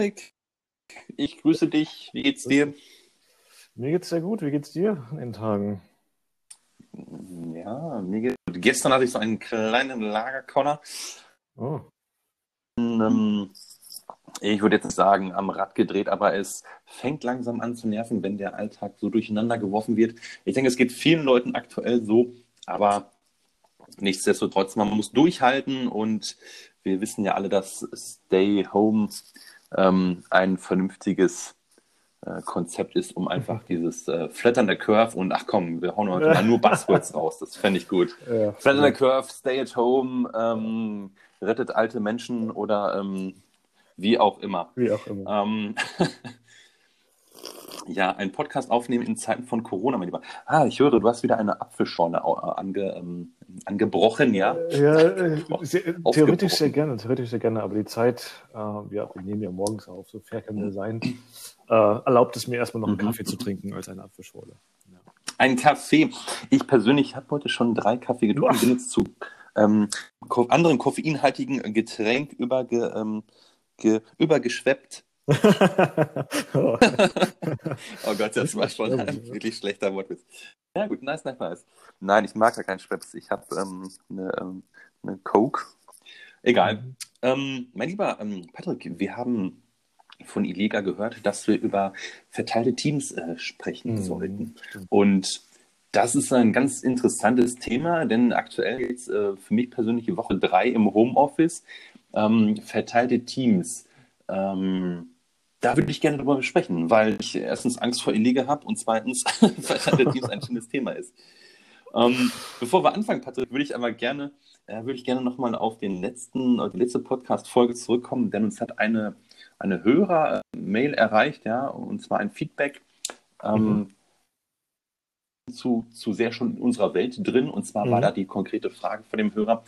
Hallo Rick, ich grüße dich. Wie geht's dir? Mir geht's sehr gut. Wie geht's dir in den Tagen? Ja, mir geht's gut. Gestern hatte ich so einen kleinen Lagerkoller. Oh. Ähm, ich würde jetzt sagen, am Rad gedreht, aber es fängt langsam an zu nerven, wenn der Alltag so durcheinander geworfen wird. Ich denke, es geht vielen Leuten aktuell so, aber nichtsdestotrotz, man muss durchhalten und wir wissen ja alle, dass Stay Home ähm, ein vernünftiges äh, Konzept ist, um einfach dieses äh, Flattern der Curve und ach komm, wir hauen heute mal nur Buzzwords raus, das fände ich gut. Ja, Flattern der Curve, Stay at Home, ähm, rettet alte Menschen oder ähm, wie auch immer. Wie auch immer. Ja, ein Podcast aufnehmen in Zeiten von Corona, mein Lieber. Ah, ich höre, du hast wieder eine Apfelschorle äh, ange, ähm, angebrochen, ja? Ja, äh, theoretisch sehr gerne, theoretisch sehr gerne, aber die Zeit, äh, ja, wir nehmen ja morgens auf, so fair kann der sein, äh, erlaubt es mir erstmal noch einen Mhm. Kaffee zu trinken als eine Apfelschorle. Ja. Ein Kaffee. Ich persönlich habe heute schon drei Kaffee getrunken, bin jetzt zu ähm, anderen koffeinhaltigen Getränk überge, ähm, ge, übergeschweppt. Oh. Oh Gott, das war schon ein wirklich schlechter Wortwitz. Ja gut, nice, nice, nice. Nein, ich mag ja keinen Schweppes. Ich habe ähm, eine, ähm, eine Coke. Egal. Ähm, mein lieber ähm, Patrick, wir haben von Illega gehört, dass wir über verteilte Teams äh, sprechen Mhm, sollten. Und das ist ein ganz interessantes Thema, denn aktuell jetzt äh, für mich persönlich Woche drei im Homeoffice. Ähm, verteilte Teams. Ähm, da würde ich gerne drüber sprechen, weil ich erstens Angst vor Illega habe und zweitens verteilte Teams ein schönes Thema ist. Ähm, bevor wir anfangen, Patrick, würde ich aber gerne, äh, würde ich gerne nochmal auf den letzten, die letzte Podcast-Folge zurückkommen, denn uns hat eine, eine Hörer-Mail erreicht, ja, und zwar ein Feedback ähm, zu, zu sehr schon in unserer Welt drin. Und zwar war Mhm. da die konkrete Frage von dem Hörer,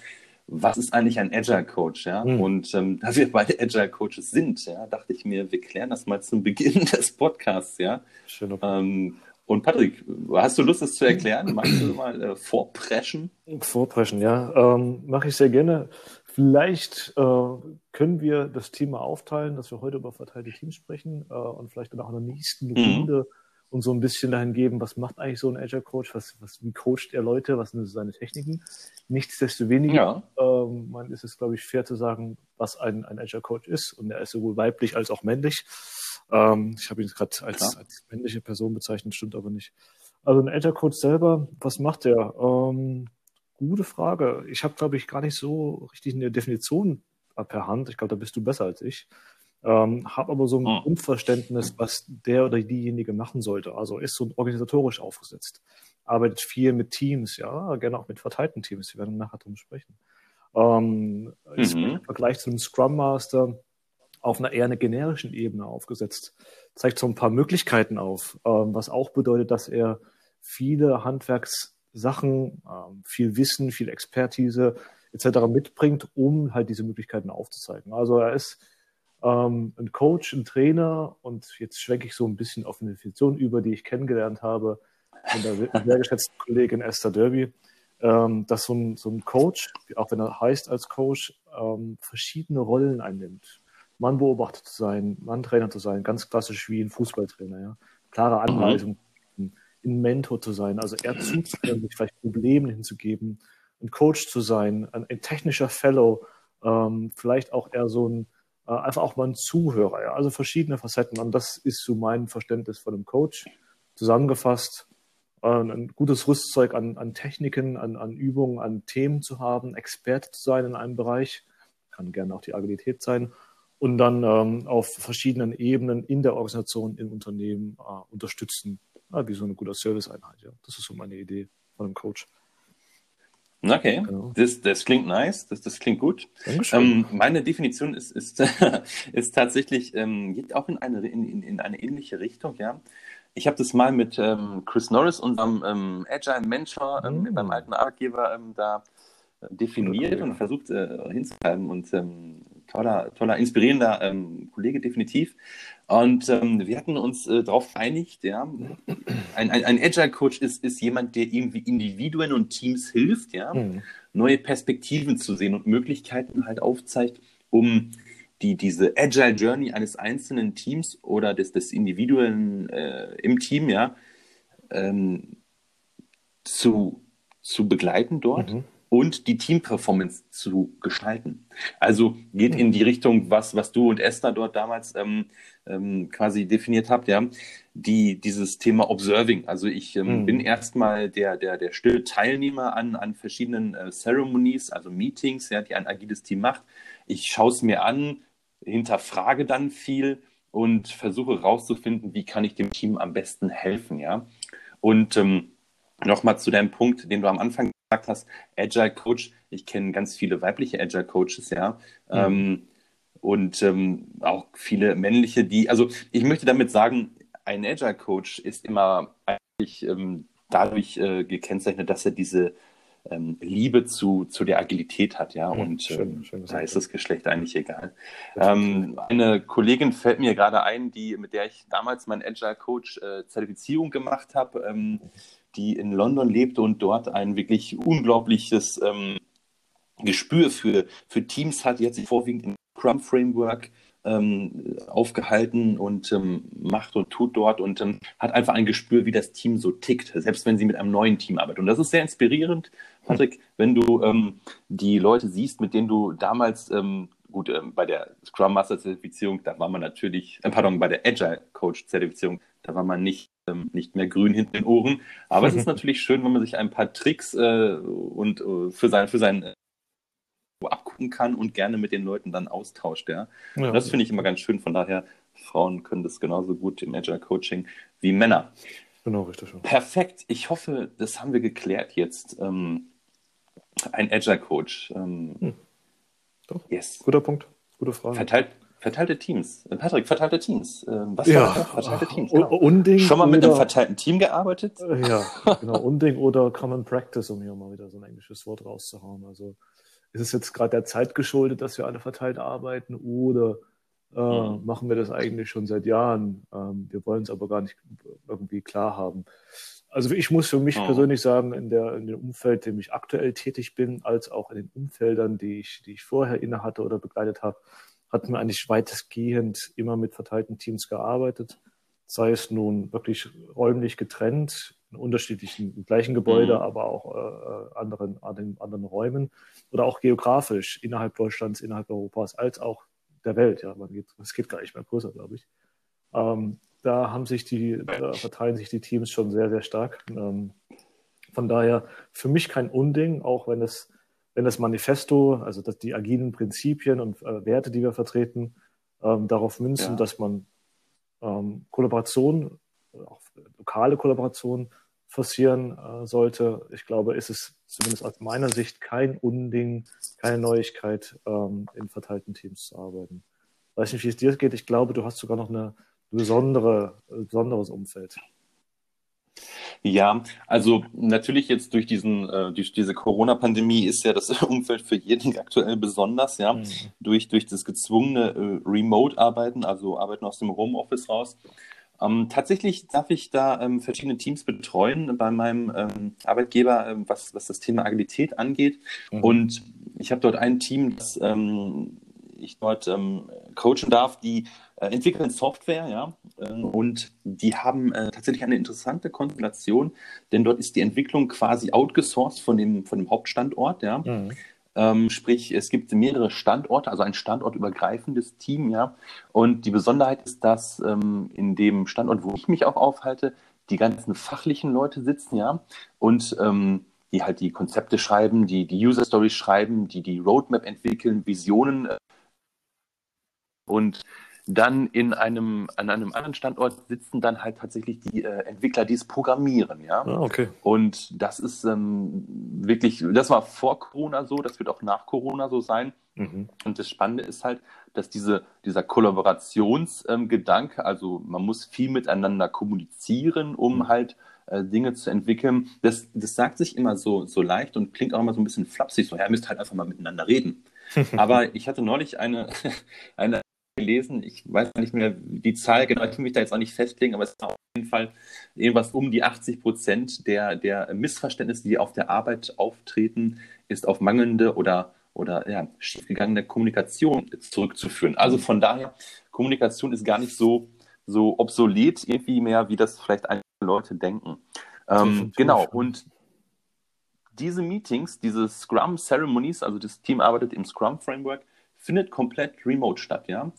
was ist eigentlich ein Agile Coach? Ja? Mhm. Und ähm, da wir beide Agile Coaches sind, ja, dachte ich mir, wir klären das mal zum Beginn des Podcasts, ja. Schön. Ähm, und Patrick, hast du Lust, das zu erklären? Magst du mal äh, vorpreschen? Vorpreschen, ja. Ähm, Mache ich sehr gerne. Vielleicht äh, können wir das Thema aufteilen, dass wir heute über verteilte Teams sprechen äh, und vielleicht dann auch in der nächsten Mhm. Uns so ein bisschen dahin geben, was macht eigentlich so ein Agile Coach, was, was, wie coacht er Leute, was sind seine Techniken. Nichtsdestoweniger Ja. ähm, man ist es, glaube ich, fair zu sagen, was ein, ein Agile Coach ist. Und er ist sowohl weiblich als auch männlich. Ähm, ich habe ihn gerade als, als männliche Person bezeichnet, stimmt aber nicht. Also ein Agile Coach selber, was macht er? Ähm, gute Frage. Ich habe, glaube ich, gar nicht so richtig eine Definition per Hand. Ich glaube, da bist du besser als ich. Ähm, habe aber so ein Hm. Grundverständnis, was der oder diejenige machen sollte. Also ist so organisatorisch aufgesetzt. Arbeitet viel mit Teams, ja, gerne auch mit verteilten Teams. Wir werden nachher drum sprechen. Ähm, Ist Mhm. im Vergleich zu einem Scrum Master auf einer eher einer generischen Ebene aufgesetzt. Zeigt so ein paar Möglichkeiten auf, ähm, was auch bedeutet, dass er viele Handwerkssachen, ähm, viel Wissen, viel Expertise etc. mitbringt, um halt diese Möglichkeiten aufzuzeigen. Also er ist ähm, ein Coach, ein Trainer und jetzt schwenke ich so ein bisschen auf eine Definition über, die ich kennengelernt habe von der sehr geschätzten Kollegin Esther Derby, ähm, dass so ein, so ein Coach, auch wenn er heißt als Coach, ähm, verschiedene Rollen einnimmt. Mann Beobachter zu sein, Mann Trainer zu sein, ganz klassisch wie ein Fußballtrainer, ja. Klare Anweisungen, ein Mentor zu sein, also eher zuzuhören, sich vielleicht Probleme hinzugeben, ein Coach zu sein, ein, ein technischer Fellow, ähm, vielleicht auch eher so ein, äh, einfach auch mal ein Zuhörer, ja. Also verschiedene Facetten. Und das ist so mein Verständnis von einem Coach. Zusammengefasst, äh, ein gutes Rüstzeug an, an Techniken, an, an Übungen, an Themen zu haben, Experte zu sein in einem Bereich, kann gerne auch die Agilität sein, und dann ähm, auf verschiedenen Ebenen in der Organisation, im Unternehmen äh, unterstützen, ja, wie so eine gute Serviceeinheit. Ja. Das ist so meine Idee von einem Coach. Okay, Genau. das, das klingt nice, das, das klingt gut. Ähm, meine Definition ist, ist, ist tatsächlich, ähm, geht auch in eine, in, in- in eine ähnliche Richtung, ja. Ich habe das mal mit ähm, Chris Norris, unserem ähm, Agile Mentor ähm, Mm. beim alten Arbeitgeber, ähm, da definiert und versucht äh, hinzuschreiben. Und ähm, toller, toller, inspirierender ähm, Kollege, definitiv. Und ähm, wir hatten uns äh, darauf geeinigt, ja, ein, ein, ein Agile Coach ist, ist jemand, der irgendwie Individuen und Teams hilft, ja, Hm. neue Perspektiven zu sehen und Möglichkeiten halt aufzeigt, um die, diese Agile Journey eines einzelnen Teams oder des, des Individuellen äh, im Team, ja, ähm, zu, zu begleiten dort. Mhm und die Team-Performance zu gestalten. Also geht in die Richtung, was, was du und Esther dort damals ähm, ähm, quasi definiert habt, ja, die, dieses Thema Observing. Also ich ähm, mhm. bin erstmal der, der, der stille Teilnehmer an, an verschiedenen äh, Ceremonies, also Meetings, ja, die ein agiles Team macht. Ich schaue es mir an, hinterfrage dann viel und versuche rauszufinden, wie kann ich dem Team am besten helfen, ja. Und ähm, nochmal zu deinem Punkt, den du am Anfang gesagt hast, Agile Coach. Ich kenne ganz viele weibliche Agile Coaches, ja. Mhm. Ähm, und ähm, auch viele männliche, die, also ich möchte damit sagen, ein Agile Coach ist immer eigentlich ähm, dadurch äh, gekennzeichnet, dass er diese ähm, Liebe zu, zu der Agilität hat, ja. Mhm, und schön, ähm, schön da ist das Geschlecht eigentlich egal. Ähm, eine Kollegin fällt mir gerade ein, die, mit der ich damals mein Agile Coach äh, Zertifizierung gemacht habe. Ähm, die in London lebte und dort ein wirklich unglaubliches ähm, Gespür für, für Teams hat. Die hat sich vorwiegend im Scrum Framework ähm, aufgehalten und ähm, macht und tut dort und ähm, hat einfach ein Gespür, wie das Team so tickt, selbst wenn sie mit einem neuen Team arbeitet. Und das ist sehr inspirierend, Patrick, wenn du ähm, die Leute siehst, mit denen du damals ähm, gut, ähm, bei der Scrum Master Zertifizierung, da war man natürlich, äh, pardon, bei der Agile Coach Zertifizierung, da war man nicht, ähm, nicht mehr grün hinter den Ohren. Aber es ist natürlich schön, wenn man sich ein paar Tricks äh, und äh, für sein, für sein äh, abgucken kann und gerne mit den Leuten dann austauscht. Ja? ja. Das finde ich immer ganz schön. Von daher, Frauen können das genauso gut im Agile Coaching wie Männer. Genau, richtig. Perfekt. Ich hoffe, das haben wir geklärt jetzt. Ähm, ein Agile Coach. Ähm, hm. Doch. Yes. Guter Punkt. Gute Frage. Verteilt, verteilte Teams. Äh, Patrick, verteilte Teams. Ähm, was ja. Verteilte Teams. Genau. Unding Schon mal mit oder, einem verteilten Team gearbeitet? Äh, ja, genau. Unding oder Common Practice, um hier mal wieder so ein englisches Wort rauszuhauen. Also ist es jetzt gerade der Zeit geschuldet, dass wir alle verteilt arbeiten oder äh, mhm. machen wir das eigentlich schon seit Jahren? Ähm, wir wollen es aber gar nicht irgendwie klar haben. Also ich muss für mich oh. persönlich sagen, in, der, in dem Umfeld, in dem ich aktuell tätig bin, als auch in den Umfeldern, die ich, die ich vorher inne hatte oder begleitet habe, hat man eigentlich weitestgehend immer mit verteilten Teams gearbeitet. Sei es nun wirklich räumlich getrennt, in unterschiedlichen, im gleichen Gebäude, mhm. aber auch äh, anderen, anderen, anderen Räumen oder auch geografisch innerhalb Deutschlands, innerhalb Europas, als auch der Welt. Ja, man geht, es geht gar nicht mehr größer, glaube ich. Ähm, da haben sich die, da verteilen sich die Teams schon sehr, sehr stark. Ähm, von daher für mich kein Unding, auch wenn es, wenn das Manifesto, also dass die agilen Prinzipien und äh, Werte, die wir vertreten, ähm, darauf münzen, ja. dass man ähm, Kollaboration, auch lokale Kollaboration forcieren äh, sollte. Ich glaube, ist es zumindest aus meiner Sicht kein Unding, keine Neuigkeit, ähm, in verteilten Teams zu arbeiten. Weiß nicht, wie es dir geht. Ich glaube, du hast sogar noch eine besondere, besonderes Umfeld. Ja, also natürlich jetzt durch diesen, äh, durch diese Corona-Pandemie ist ja das Umfeld für jeden aktuell besonders, ja, mhm. durch, durch das gezwungene äh, Remote-Arbeiten, also Arbeiten aus dem Homeoffice raus. Ähm, tatsächlich darf ich da ähm, verschiedene Teams betreuen bei meinem ähm, Arbeitgeber, ähm, was, was das Thema Agilität angeht. Mhm. Und ich habe dort ein Team, das ähm, ich dort ähm, coachen darf, die äh, entwickeln Software, ja, und die haben äh, tatsächlich eine interessante Konstellation, denn dort ist die Entwicklung quasi outgesourced von dem, von dem Hauptstandort, ja. Mhm. Ähm, sprich, es gibt mehrere Standorte, also ein standortübergreifendes Team, ja. Und die Besonderheit ist, dass ähm, in dem Standort, wo ich mich auch aufhalte, die ganzen fachlichen Leute sitzen, ja, und ähm, die halt die Konzepte schreiben, die die User Stories schreiben, die die Roadmap entwickeln, Visionen äh, und dann in einem, an einem anderen Standort sitzen dann halt tatsächlich die äh, Entwickler, die es programmieren, ja. Ah, okay. Und das ist ähm, wirklich, das war vor Corona so, das wird auch nach Corona so sein. Mhm. Und das Spannende ist halt, dass diese, dieser Kollaborationsgedanke, ähm, also man muss viel miteinander kommunizieren, um mhm. halt äh, Dinge zu entwickeln. Das, das sagt sich immer so, so leicht und klingt auch immer so ein bisschen flapsig, so, ja, ihr müsst halt einfach mal miteinander reden. Aber ich hatte neulich eine, eine gelesen, ich weiß nicht mehr die Zahl genau, ich will mich da jetzt auch nicht festlegen, aber es ist auf jeden Fall irgendwas um die 80 Prozent der, der Missverständnisse, die auf der Arbeit auftreten, ist auf mangelnde oder oder ja, schiefgegangene Kommunikation zurückzuführen. Also von daher, Kommunikation ist gar nicht so, so obsolet irgendwie mehr, wie das vielleicht einige Leute denken. Ähm, genau, und diese Meetings, diese Scrum Ceremonies, also das Team arbeitet im Scrum Framework, findet komplett remote statt, ja.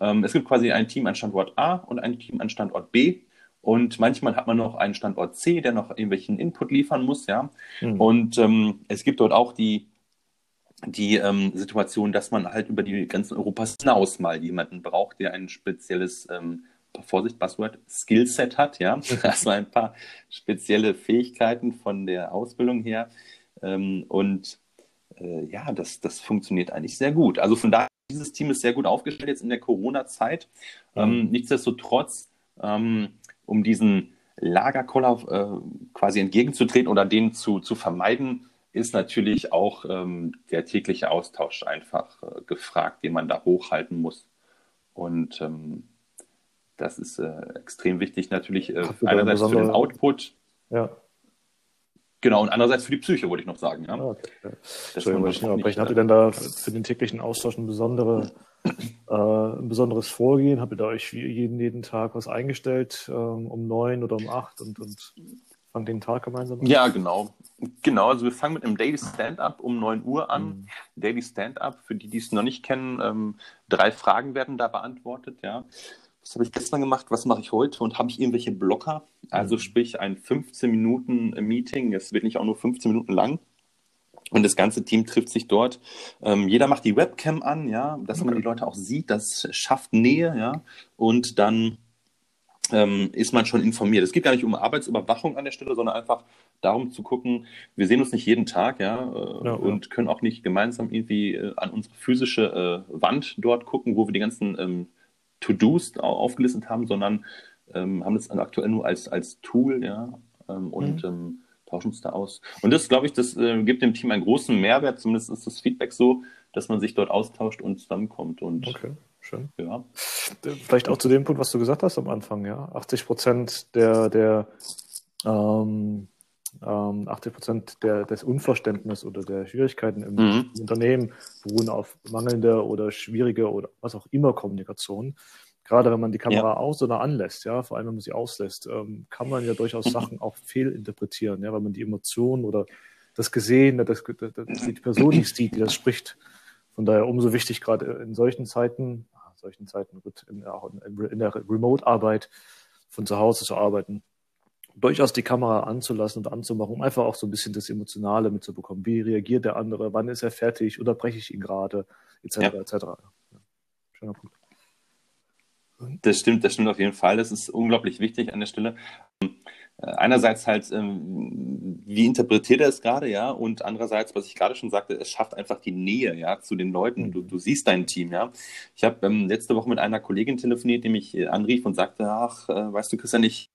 Ähm, es gibt quasi ein Team an Standort A und ein Team an Standort B. Und manchmal hat man noch einen Standort C, der noch irgendwelchen Input liefern muss, ja. Mhm. Und ähm, es gibt dort auch die, die ähm, Situation, dass man halt über die Grenzen Europas hinaus mal jemanden braucht, der ein spezielles ähm, Vorsicht, Buzzword, Skillset hat, ja, also ein paar spezielle Fähigkeiten von der Ausbildung her. Ähm, und äh, ja, das, das funktioniert eigentlich sehr gut. Also von daher, dieses Team ist sehr gut aufgestellt jetzt in der Corona-Zeit. Mhm. Ähm, nichtsdestotrotz, ähm, um diesen Lagerkoller äh, quasi entgegenzutreten oder den zu, zu vermeiden, ist natürlich auch ähm, der tägliche Austausch einfach äh, gefragt, den man da hochhalten muss. Und ähm, das ist äh, extrem wichtig natürlich äh, einerseits für den Output. Ja. Genau, und andererseits für die Psyche, wollte ich noch sagen. Ja. Ah, okay. Entschuldigung, ich noch abbrechen. Habt ihr denn da für den täglichen Austausch ein, besondere, äh, ein besonderes Vorgehen? Habt ihr da euch jeden, jeden Tag was eingestellt, ähm, um neun oder um acht und, und fangt den Tag gemeinsam an? Ja, genau. Genau, also wir fangen mit einem Daily Stand-up um 9 Uhr an. Mhm. Daily Stand-up, für die, die es noch nicht kennen, ähm, drei Fragen werden da beantwortet, ja was habe ich gestern gemacht, was mache ich heute und habe ich irgendwelche Blocker? Also mhm. sprich ein 15 Minuten Meeting, es wird nicht auch nur 15 Minuten lang. Und das ganze Team trifft sich dort. Ähm, jeder macht die Webcam an, ja, dass okay. man die Leute auch sieht. Das schafft Nähe, ja. Und dann ähm, ist man schon informiert. Es geht gar nicht um Arbeitsüberwachung an der Stelle, sondern einfach darum zu gucken, wir sehen uns nicht jeden Tag, ja, äh, ja und ja. können auch nicht gemeinsam irgendwie äh, an unsere physische äh, Wand dort gucken, wo wir die ganzen ähm, To-Dos aufgelistet haben, sondern ähm, haben das aktuell nur als, als Tool, ja, ähm, und mhm. ähm, tauschen es da aus. Und das, glaube ich, das äh, gibt dem Team einen großen Mehrwert, zumindest ist das Feedback so, dass man sich dort austauscht und zusammenkommt. Und, okay, schön. Ja. Vielleicht auch zu dem Punkt, was du gesagt hast am Anfang, ja. 80 Prozent der, der ähm, 80 ähm, Prozent des Unverständnisses oder der Schwierigkeiten im, mhm. Unternehmen beruhen auf mangelnde oder schwierige oder was auch immer Kommunikation. Gerade wenn man die Kamera ja. aus- oder anlässt, ja, vor allem wenn man sie auslässt, ähm, kann man ja durchaus Sachen auch fehlinterpretieren, ja, weil man die Emotionen oder das Gesehene, das, das, das, die Person nicht sieht, die das spricht. Von daher umso wichtig, gerade in solchen Zeiten, solchen Zeiten gut, in, in der Remote-Arbeit von zu Hause zu arbeiten, durchaus die Kamera anzulassen und anzumachen, um einfach auch so ein bisschen das Emotionale mitzubekommen. Wie reagiert der andere? Wann ist er fertig? Unterbreche ich ihn gerade? Etc. Ja. etc. Ja. Schöner Punkt. Das stimmt, das stimmt auf jeden Fall. Das ist unglaublich wichtig an der Stelle. Äh, einerseits halt, ähm, wie interpretiert er es gerade, ja, und andererseits, was ich gerade schon sagte, es schafft einfach die Nähe, ja, zu den Leuten. Du, du siehst dein Team, ja. Ich habe ähm, letzte Woche mit einer Kollegin telefoniert, die mich äh, anrief und sagte, ach, äh, weißt du, Christian, ich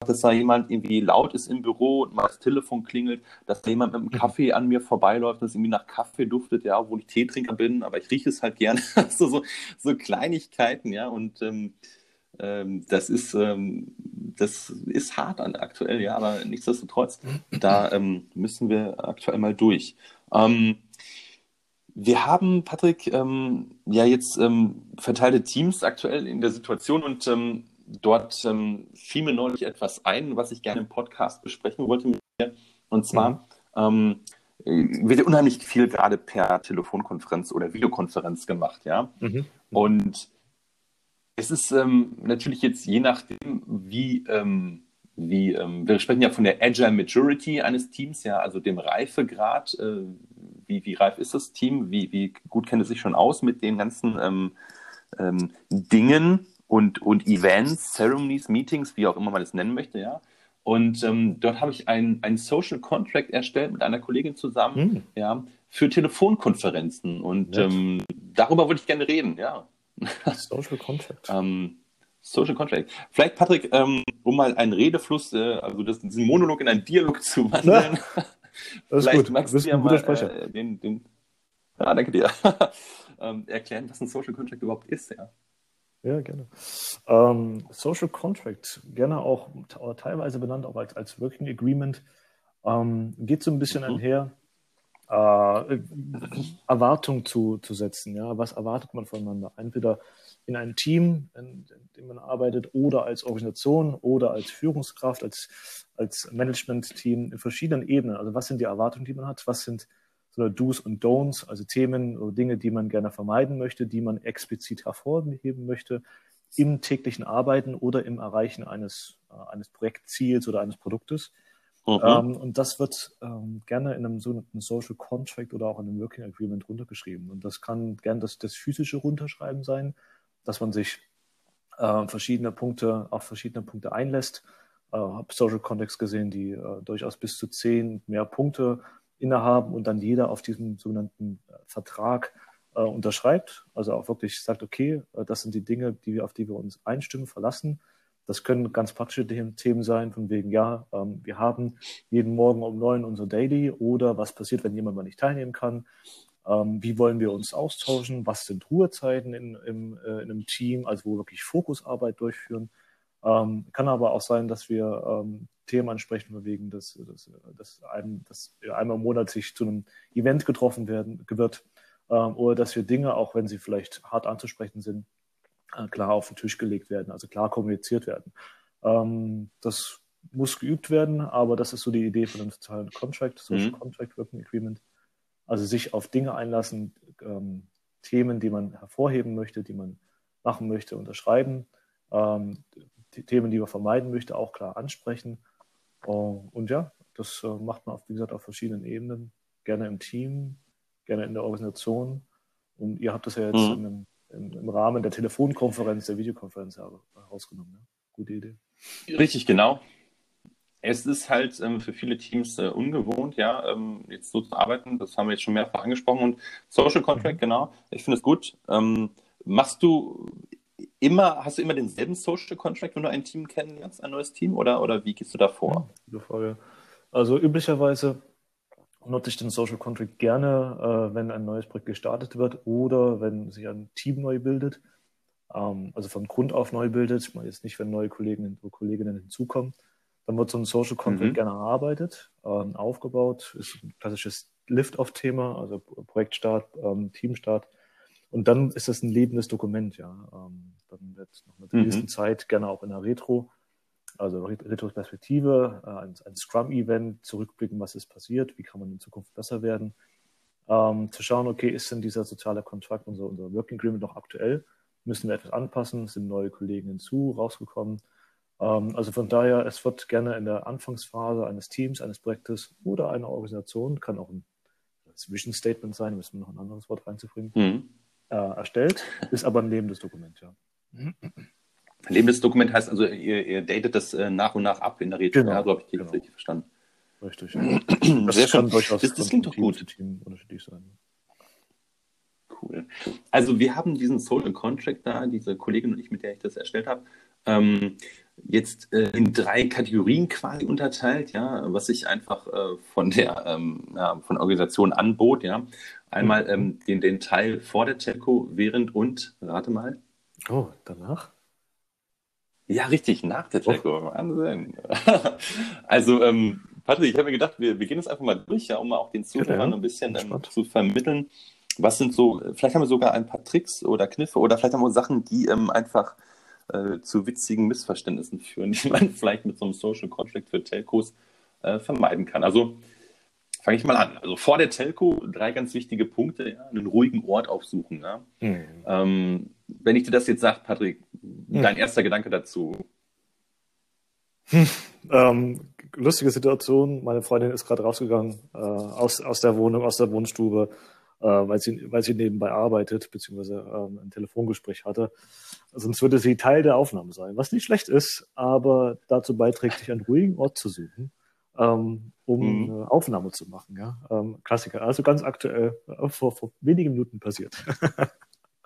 dass da jemand irgendwie laut ist im Büro und mal das Telefon klingelt, dass da jemand mit einem mhm. Kaffee an mir vorbeiläuft und es irgendwie nach Kaffee duftet, ja, obwohl ich Teetrinker bin, aber ich rieche es halt gerne. also so, so Kleinigkeiten, ja, und ähm, ähm, das ist ähm, das ist hart aktuell, ja, aber nichtsdestotrotz, da ähm, müssen wir aktuell mal durch. Ähm, wir haben, Patrick, ähm, ja jetzt verteilte Teams aktuell in der Situation und dort ähm, fiel mir neulich etwas ein, was ich gerne im Podcast besprechen wollte mit dir. Und zwar mhm. ähm, wird ja unheimlich viel gerade per Telefonkonferenz oder Videokonferenz gemacht, ja. Mhm. Und es ist ähm, natürlich jetzt je nachdem, wie, ähm, wie ähm, wir sprechen ja von der Agile Maturity eines Teams, ja, also dem Reifegrad, äh, wie, wie reif ist das Team, wie, wie gut kennt es sich schon aus mit den ganzen ähm, Dingen, und, und Events, Ceremonies, Meetings, wie auch immer man es nennen möchte, ja. Und ähm, dort habe ich ein, ein Social Contract erstellt mit einer Kollegin zusammen, mhm. ja, für Telefonkonferenzen. Und ähm, darüber würde ich gerne reden, ja. Social Contract. ähm, Social Contract. Vielleicht, Patrick, ähm, um mal einen Redefluss, äh, also das, diesen Monolog in einen Dialog zu wandeln. Ja, das Vielleicht ist gut. magst du dir mal äh, den, den, ja, danke dir, ähm, erklären, was ein Social Contract überhaupt ist, ja. Ja, gerne. Ähm, Social Contract, gerne auch teilweise benannt auch als, als Working Agreement, ähm, geht so ein bisschen mhm. einher äh, Erwartung zu, zu setzen. Ja? Was erwartet man voneinander? Entweder in einem Team, in, in dem man arbeitet, oder als Organisation oder als Führungskraft, als, als Management-Team in verschiedenen Ebenen. Also was sind die Erwartungen, die man hat? Was sind so Do's und Don'ts, also Themen oder Dinge, die man gerne vermeiden möchte, die man explizit hervorheben möchte im täglichen Arbeiten oder im Erreichen eines, äh, eines Projektziels oder eines Produktes. Mhm. Ähm, und das wird ähm, gerne in einem sogenannten Social Contract oder auch in einem Working Agreement runtergeschrieben. Und das kann gerne das, das physische Runterschreiben sein, dass man sich äh, verschiedene Punkte auf verschiedene Punkte einlässt. Äh, habe Social Contracts gesehen, die äh, durchaus bis zu zehn mehr Punkte innehaben und dann jeder auf diesem sogenannten äh, Vertrag äh, unterschreibt. Also auch wirklich sagt, okay, äh, das sind die Dinge, die wir, auf die wir uns einstimmen, verlassen. Das können ganz praktische Themen sein, von wegen, ja, ähm, wir haben jeden Morgen um neun unser Daily oder was passiert, wenn jemand mal nicht teilnehmen kann. Ähm, wie wollen wir uns austauschen? Was sind Ruhezeiten in, im, äh, in einem Team, also wo wirklich Fokusarbeit durchführen? Ähm, kann aber auch sein, dass wir ähm, Themen ansprechen, von wegen, dass, dass, dass, einem, dass einmal im Monat sich zu einem Event getroffen werden wird ähm, oder dass wir Dinge, auch wenn sie vielleicht hart anzusprechen sind, äh, klar auf den Tisch gelegt werden, also klar kommuniziert werden. Ähm, das muss geübt werden, aber das ist so die Idee von einem sozialen Contract, Social mhm. Contract Working Agreement. Also sich auf Dinge einlassen, ähm, Themen, die man hervorheben möchte, die man machen möchte, unterschreiben, ähm, die Themen, die man vermeiden möchte, auch klar ansprechen. Uh, und ja, das uh, macht man, auf, wie gesagt, auf verschiedenen Ebenen, gerne im Team, gerne in der Organisation. Und ihr habt das ja jetzt mhm. einem im, im Rahmen der Telefonkonferenz, der Videokonferenz herausgenommen. Ja. Gute Idee. Richtig, genau. Es ist halt ähm, für viele Teams äh, ungewohnt, ja, ähm, jetzt so zu arbeiten. Das haben wir jetzt schon mehrfach angesprochen. Und Social Contract, mhm. genau. Ich finde es gut. Ähm, machst du immer, hast du immer denselben Social Contract, wenn du ein Team kennenlernst, ein neues Team, oder, oder wie gehst du da vor? gute Frage. Also üblicherweise nutze ich den Social Contract gerne, äh, wenn ein neues Projekt gestartet wird oder wenn sich ein Team neu bildet, ähm, also von Grund auf neu bildet. Ich meine jetzt nicht, wenn neue Kollegen und Kolleginnen hinzukommen. Dann wird so ein Social Contract mhm. gerne erarbeitet, ähm, aufgebaut, ist ein klassisches Lift-Off-Thema, also Projektstart, ähm, Teamstart. Und dann ist das ein lebendes Dokument, ja. Ähm, dann wird noch mit gewissen mhm. Zeit gerne auch in der Retro also Retrospektive, äh, ein, ein Scrum-Event, zurückblicken, was ist passiert, wie kann man in Zukunft besser werden, ähm, zu schauen, okay, ist denn dieser soziale Kontrakt, unser, unser Working Agreement noch aktuell? Müssen wir etwas anpassen? Sind neue Kollegen hinzu, rausgekommen? Ähm, also von daher, es wird gerne in der Anfangsphase eines Teams, eines Projektes oder einer Organisation, kann auch ein Vision Statement sein, müssen wir noch ein anderes Wort reinzubringen, mhm. Äh, erstellt, ist aber ein lebendes Dokument, ja. Lebendes Dokument heißt also, ihr, ihr datet das äh, nach und nach ab in der Retro. Genau, ja, so habe ich die genau. richtig verstanden. Richtig. Ja. Sehr schön. Das, das klingt doch gut. Team unterschiedlich sein. Cool. Also wir haben diesen Soul Contract da, diese Kollegin und ich, mit der ich das erstellt habe, ähm, jetzt äh, in drei Kategorien quasi unterteilt, ja, was sich einfach äh, von der ähm, ja, von Organisation anbot, ja. Einmal ähm, den, den Teil vor der Telco, während und, rate mal. Oh, danach? Ja, richtig, nach der Telco. Oh. Wahnsinn. also, ähm, Patrick, ich habe mir gedacht, wir, wir gehen das einfach mal durch, ja, um mal auch den Zuhörern ja, ein bisschen ähm, zu vermitteln. Was sind so, vielleicht haben wir sogar ein paar Tricks oder Kniffe oder vielleicht haben wir Sachen, die ähm, einfach äh, zu witzigen Missverständnissen führen, die man vielleicht mit so einem Social Contract für Telcos äh, vermeiden kann. Also fange ich mal an. Also vor der Telco drei ganz wichtige Punkte, ja, einen ruhigen Ort aufsuchen. Ja. Mhm. Ähm, wenn ich dir das jetzt sage, Patrick, hm. dein erster Gedanke dazu? Hm, ähm, lustige Situation. Meine Freundin ist gerade rausgegangen äh, aus, aus der Wohnung, aus der Wohnstube, äh, weil, sie, weil sie nebenbei arbeitet, beziehungsweise ähm, ein Telefongespräch hatte. Sonst würde sie Teil der Aufnahme sein, was nicht schlecht ist, aber dazu beiträgt, sich einen ruhigen Ort zu suchen, ähm, um mhm. Aufnahme zu machen. Ja? Ähm, Klassiker. Also ganz aktuell, äh, vor, vor wenigen Minuten passiert.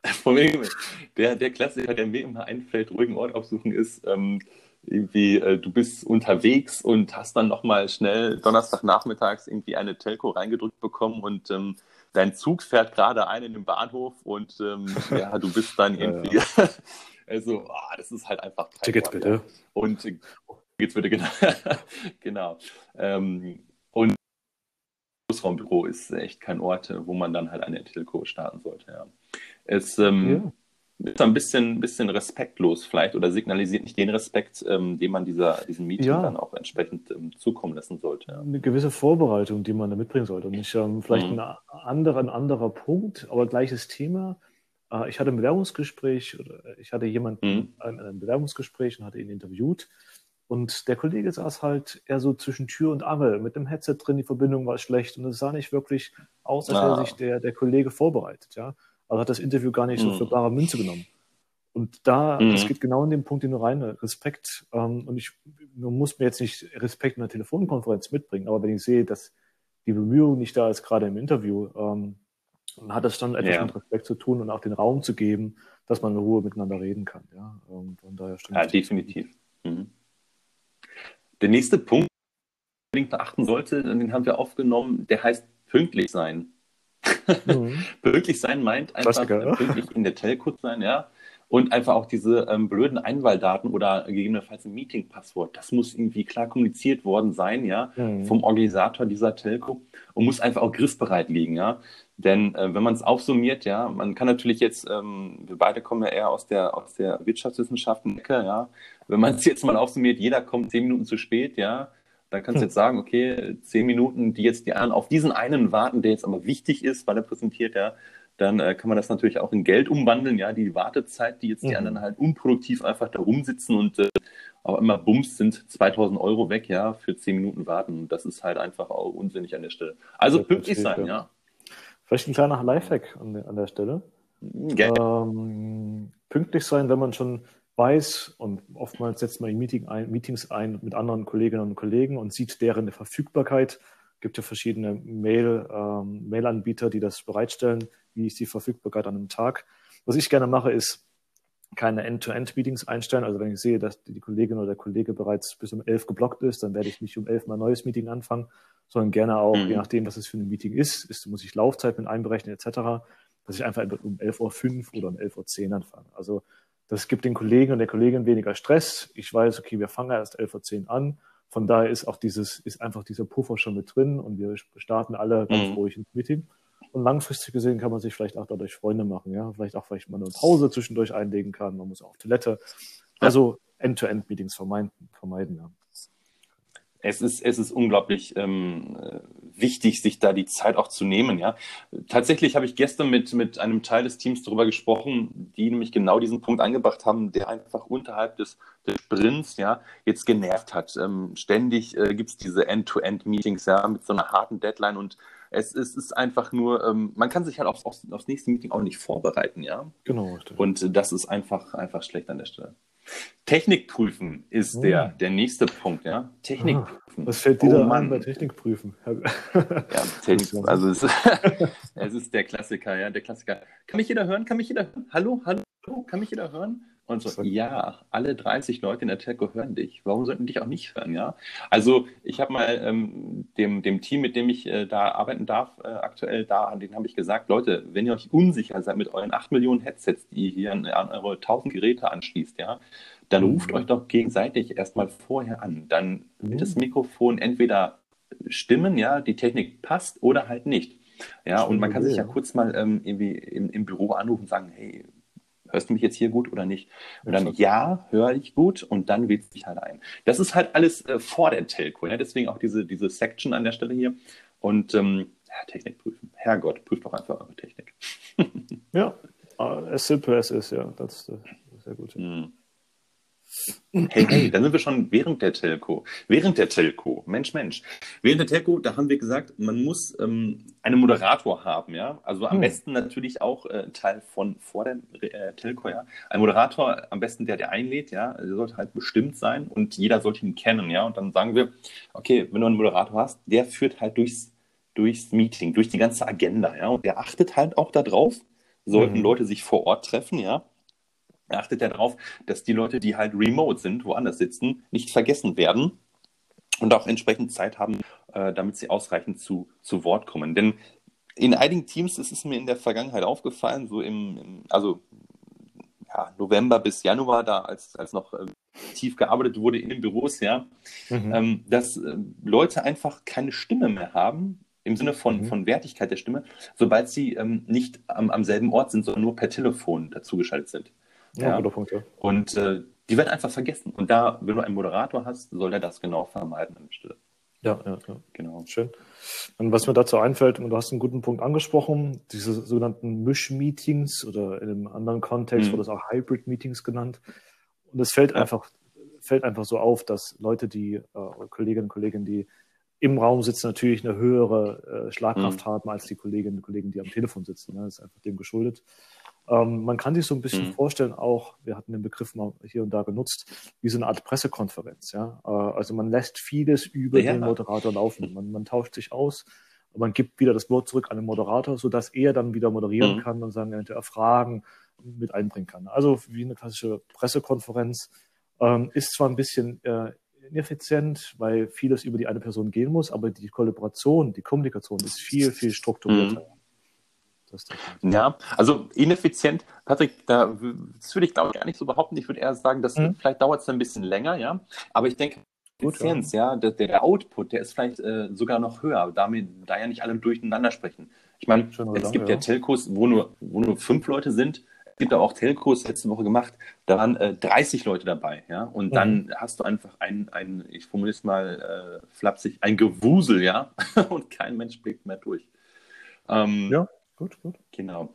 der, der Klassiker, der mir immer einfällt, ruhigen Ort aufsuchen, ist ähm, irgendwie, äh, du bist unterwegs und hast dann nochmal schnell Donnerstagnachmittags irgendwie eine Telco reingedrückt bekommen und ähm, dein Zug fährt gerade ein in den Bahnhof und ähm, ja, du bist dann irgendwie. Ja, ja. also, oh, das ist halt einfach. Tickets bitte. Und Tickets bitte, genau. genau. Ähm, und Großraumbüro ist echt kein Ort, wo man dann halt eine Telco starten sollte. Ja. Es ähm, ja. ist ein bisschen, bisschen respektlos vielleicht oder signalisiert nicht den Respekt, ähm, den man dieser, diesem Meeting ja. dann auch entsprechend ähm, zukommen lassen sollte. Eine gewisse Vorbereitung, die man da mitbringen sollte. Und nicht ähm, vielleicht mhm. ein, anderer, ein anderer Punkt, aber gleiches Thema. Äh, ich hatte ein Bewerbungsgespräch, oder ich hatte jemanden mhm. ein, ein Bewerbungsgespräch und hatte ihn interviewt. Und der Kollege saß halt eher so zwischen Tür und Angel mit dem Headset drin, die Verbindung war schlecht und es sah nicht wirklich aus, als ah. hätte sich der, der Kollege vorbereitet, ja. Also hat das Interview gar nicht mhm. so für bare Münze genommen. Und da, mhm. das geht genau in den Punkt, den du rein, Respekt, ähm, und ich, man muss mir jetzt nicht Respekt in der Telefonkonferenz mitbringen, aber wenn ich sehe, dass die Bemühung nicht da ist, gerade im Interview, ähm, hat das dann etwas ja. mit Respekt zu tun und auch den Raum zu geben, dass man in Ruhe miteinander reden kann, ja. Und, von daher stimmt ja, definitiv. Mhm. Der nächste Punkt, den man beachten sollte, den haben wir aufgenommen, der heißt pünktlich sein. Mhm. pünktlich sein meint einfach pünktlich in der Telco sein, ja. Und einfach auch diese ähm, blöden Einwahldaten oder gegebenenfalls ein Meeting-Passwort, das muss irgendwie klar kommuniziert worden sein, ja, mhm. vom Organisator dieser Telco und muss einfach auch griffbereit liegen, ja. Denn äh, wenn man es aufsummiert, ja, man kann natürlich jetzt, ähm, wir beide kommen ja eher aus der, aus der Wirtschaftswissenschaften-Ecke, ja. Wenn man es jetzt mal aufsummiert, jeder kommt zehn Minuten zu spät, ja, dann kannst du hm. jetzt sagen, okay, zehn Minuten, die jetzt die anderen auf diesen einen warten, der jetzt aber wichtig ist, weil er präsentiert, ja, dann äh, kann man das natürlich auch in Geld umwandeln, ja, die Wartezeit, die jetzt die mhm. anderen halt unproduktiv einfach da rumsitzen und äh, auch immer Bums sind 2000 Euro weg, ja, für zehn Minuten warten. Das ist halt einfach auch unsinnig an der Stelle. Also pünktlich sein, ja. Vielleicht ein kleiner Lifehack an, an der Stelle. Ähm, pünktlich sein, wenn man schon weiß und oftmals setzt man in Meeting ein, Meetings ein mit anderen Kolleginnen und Kollegen und sieht deren Verfügbarkeit. Es gibt ja verschiedene Mail, ähm, Mail-Anbieter, die das bereitstellen. Wie ist die Verfügbarkeit an einem Tag? Was ich gerne mache, ist keine End-to-End-Meetings einstellen. Also wenn ich sehe, dass die Kollegin oder der Kollege bereits bis um elf geblockt ist, dann werde ich nicht um elf mal ein neues Meeting anfangen, sondern gerne auch, mhm. je nachdem, was es für ein Meeting ist, ist, muss ich Laufzeit mit einberechnen etc., dass ich einfach um 11.05 Uhr oder um 11.10 Uhr anfange. Also das gibt den Kollegen und der Kollegin weniger Stress. Ich weiß, okay, wir fangen erst 11.10 Uhr an. Von daher ist auch dieses, ist einfach dieser Puffer schon mit drin und wir starten alle ganz mhm. ruhig ins Meeting. Und langfristig gesehen kann man sich vielleicht auch dadurch Freunde machen, ja. Vielleicht auch vielleicht mal eine Pause zwischendurch einlegen kann. Man muss auch auf Toilette. Also End-to-End-Meetings vermeiden, vermeiden, ja es ist, es ist unglaublich ähm, wichtig, sich da die Zeit auch zu nehmen. Ja, tatsächlich habe ich gestern mit mit einem Teil des Teams darüber gesprochen, die nämlich genau diesen Punkt angebracht haben, der einfach unterhalb des, des Sprints ja jetzt genervt hat. Ähm, ständig äh, gibt es diese End-to-End-Meetings ja mit so einer harten Deadline und es, es ist einfach nur, ähm, man kann sich halt aufs, aufs, aufs nächste Meeting auch nicht vorbereiten, ja. Genau. Und das ist einfach einfach schlecht an der Stelle. Technik prüfen ist oh. der, der nächste Punkt, ja. Technik ah, prüfen. Was fällt dir oh, da an bei Technik prüfen? ja, Technik, also es, es ist der Klassiker, ja, der Klassiker. Kann mich jeder hören? Kann mich jeder hören? Hallo, hallo, kann mich jeder hören? Und so, ja, alle 30 Leute in der Telco hören dich. Warum sollten dich auch nicht hören, ja? Also ich habe mal ähm, dem, dem Team, mit dem ich äh, da arbeiten darf, äh, aktuell da, an denen habe ich gesagt, Leute, wenn ihr euch unsicher seid mit euren 8 Millionen Headsets, die ihr hier an, an eure 1000 Geräte anschließt, ja, dann mhm. ruft euch doch gegenseitig erstmal vorher an. Dann wird mhm. das Mikrofon entweder stimmen, ja, die Technik passt oder halt nicht. Ja, und man kann sich ja kurz mal ähm, irgendwie im, im Büro anrufen und sagen, hey, hörst du mich jetzt hier gut oder nicht? Und dann, ja, höre ich gut und dann wählst du dich halt ein. Das ist halt alles äh, vor der Telco, ja? deswegen auch diese, diese Section an der Stelle hier. Und ähm, ja, Technik prüfen. Herrgott, prüft doch einfach eure Technik. ja, as simple as is, ja, das, das ist sehr gut. Mhm. Hey, hey, da sind wir schon während der Telco. Während der Telco. Mensch, Mensch. Während der Telco, da haben wir gesagt, man muss ähm, einen Moderator haben, ja. Also am hm. besten natürlich auch äh, Teil von vor der äh, Telco, ja. Ein Moderator, am besten der, der einlädt, ja. Der sollte halt bestimmt sein und jeder sollte ihn kennen, ja. Und dann sagen wir, okay, wenn du einen Moderator hast, der führt halt durchs, durchs Meeting, durch die ganze Agenda, ja. Und der achtet halt auch darauf, sollten hm. Leute sich vor Ort treffen, ja achtet er darauf, dass die Leute, die halt remote sind, woanders sitzen, nicht vergessen werden und auch entsprechend Zeit haben, äh, damit sie ausreichend zu, zu Wort kommen. Denn in einigen Teams ist es mir in der Vergangenheit aufgefallen, so im, im also ja, November bis Januar, da als, als noch äh, tief gearbeitet wurde in den Büros, ja, mhm. ähm, dass äh, Leute einfach keine Stimme mehr haben, im Sinne von, mhm. von Wertigkeit der Stimme, sobald sie ähm, nicht am, am selben Ort sind, sondern nur per Telefon dazugeschaltet sind. Ja, ja. Punkt, ja. Und äh, die werden einfach vergessen. Und da, wenn du einen Moderator hast, soll er das genau vermeiden an der Stelle. Ja, ja, ja. Genau. Schön. Und was mir dazu einfällt, und du hast einen guten Punkt angesprochen, diese sogenannten Misch-Meetings oder in einem anderen Kontext mhm. wurde es auch Hybrid-Meetings genannt. Und es fällt ja. einfach, fällt einfach so auf, dass Leute, die, äh, Kolleginnen und Kollegen, die im Raum sitzen, natürlich eine höhere äh, Schlagkraft mhm. haben als die Kolleginnen und Kollegen, die am Telefon sitzen. Ne? Das ist einfach dem geschuldet. Ähm, man kann sich so ein bisschen mhm. vorstellen, auch, wir hatten den Begriff mal hier und da genutzt, wie so eine Art Pressekonferenz. Ja? Äh, also man lässt vieles über ja. den Moderator laufen. Man, man tauscht sich aus, man gibt wieder das Wort zurück an den Moderator, sodass er dann wieder moderieren mhm. kann und sagen, eventuell Fragen mit einbringen kann. Also wie eine klassische Pressekonferenz. Ähm, ist zwar ein bisschen äh, ineffizient, weil vieles über die eine Person gehen muss, aber die Kollaboration, die Kommunikation ist viel, viel strukturierter. Mhm. Ja, also ineffizient, Patrick, da, das würde ich glaube ich gar nicht so behaupten. Ich würde eher sagen, dass mhm. vielleicht dauert es ein bisschen länger, ja. Aber ich denke, Effizienz, ja, der, der, Output, der ist vielleicht äh, sogar noch höher, damit, da ja nicht alle durcheinander sprechen. Ich meine, es Dank, gibt ja, ja Telcos, wo nur, wo nur fünf Leute sind. Es gibt auch Telcos, letzte Woche gemacht, da waren äh, 30 Leute dabei, ja. Und mhm. dann hast du einfach ein, ein ich formuliere es mal äh, flapsig, ein Gewusel, ja. Und kein Mensch blickt mehr durch. Ähm, ja. Gut, gut. Genau.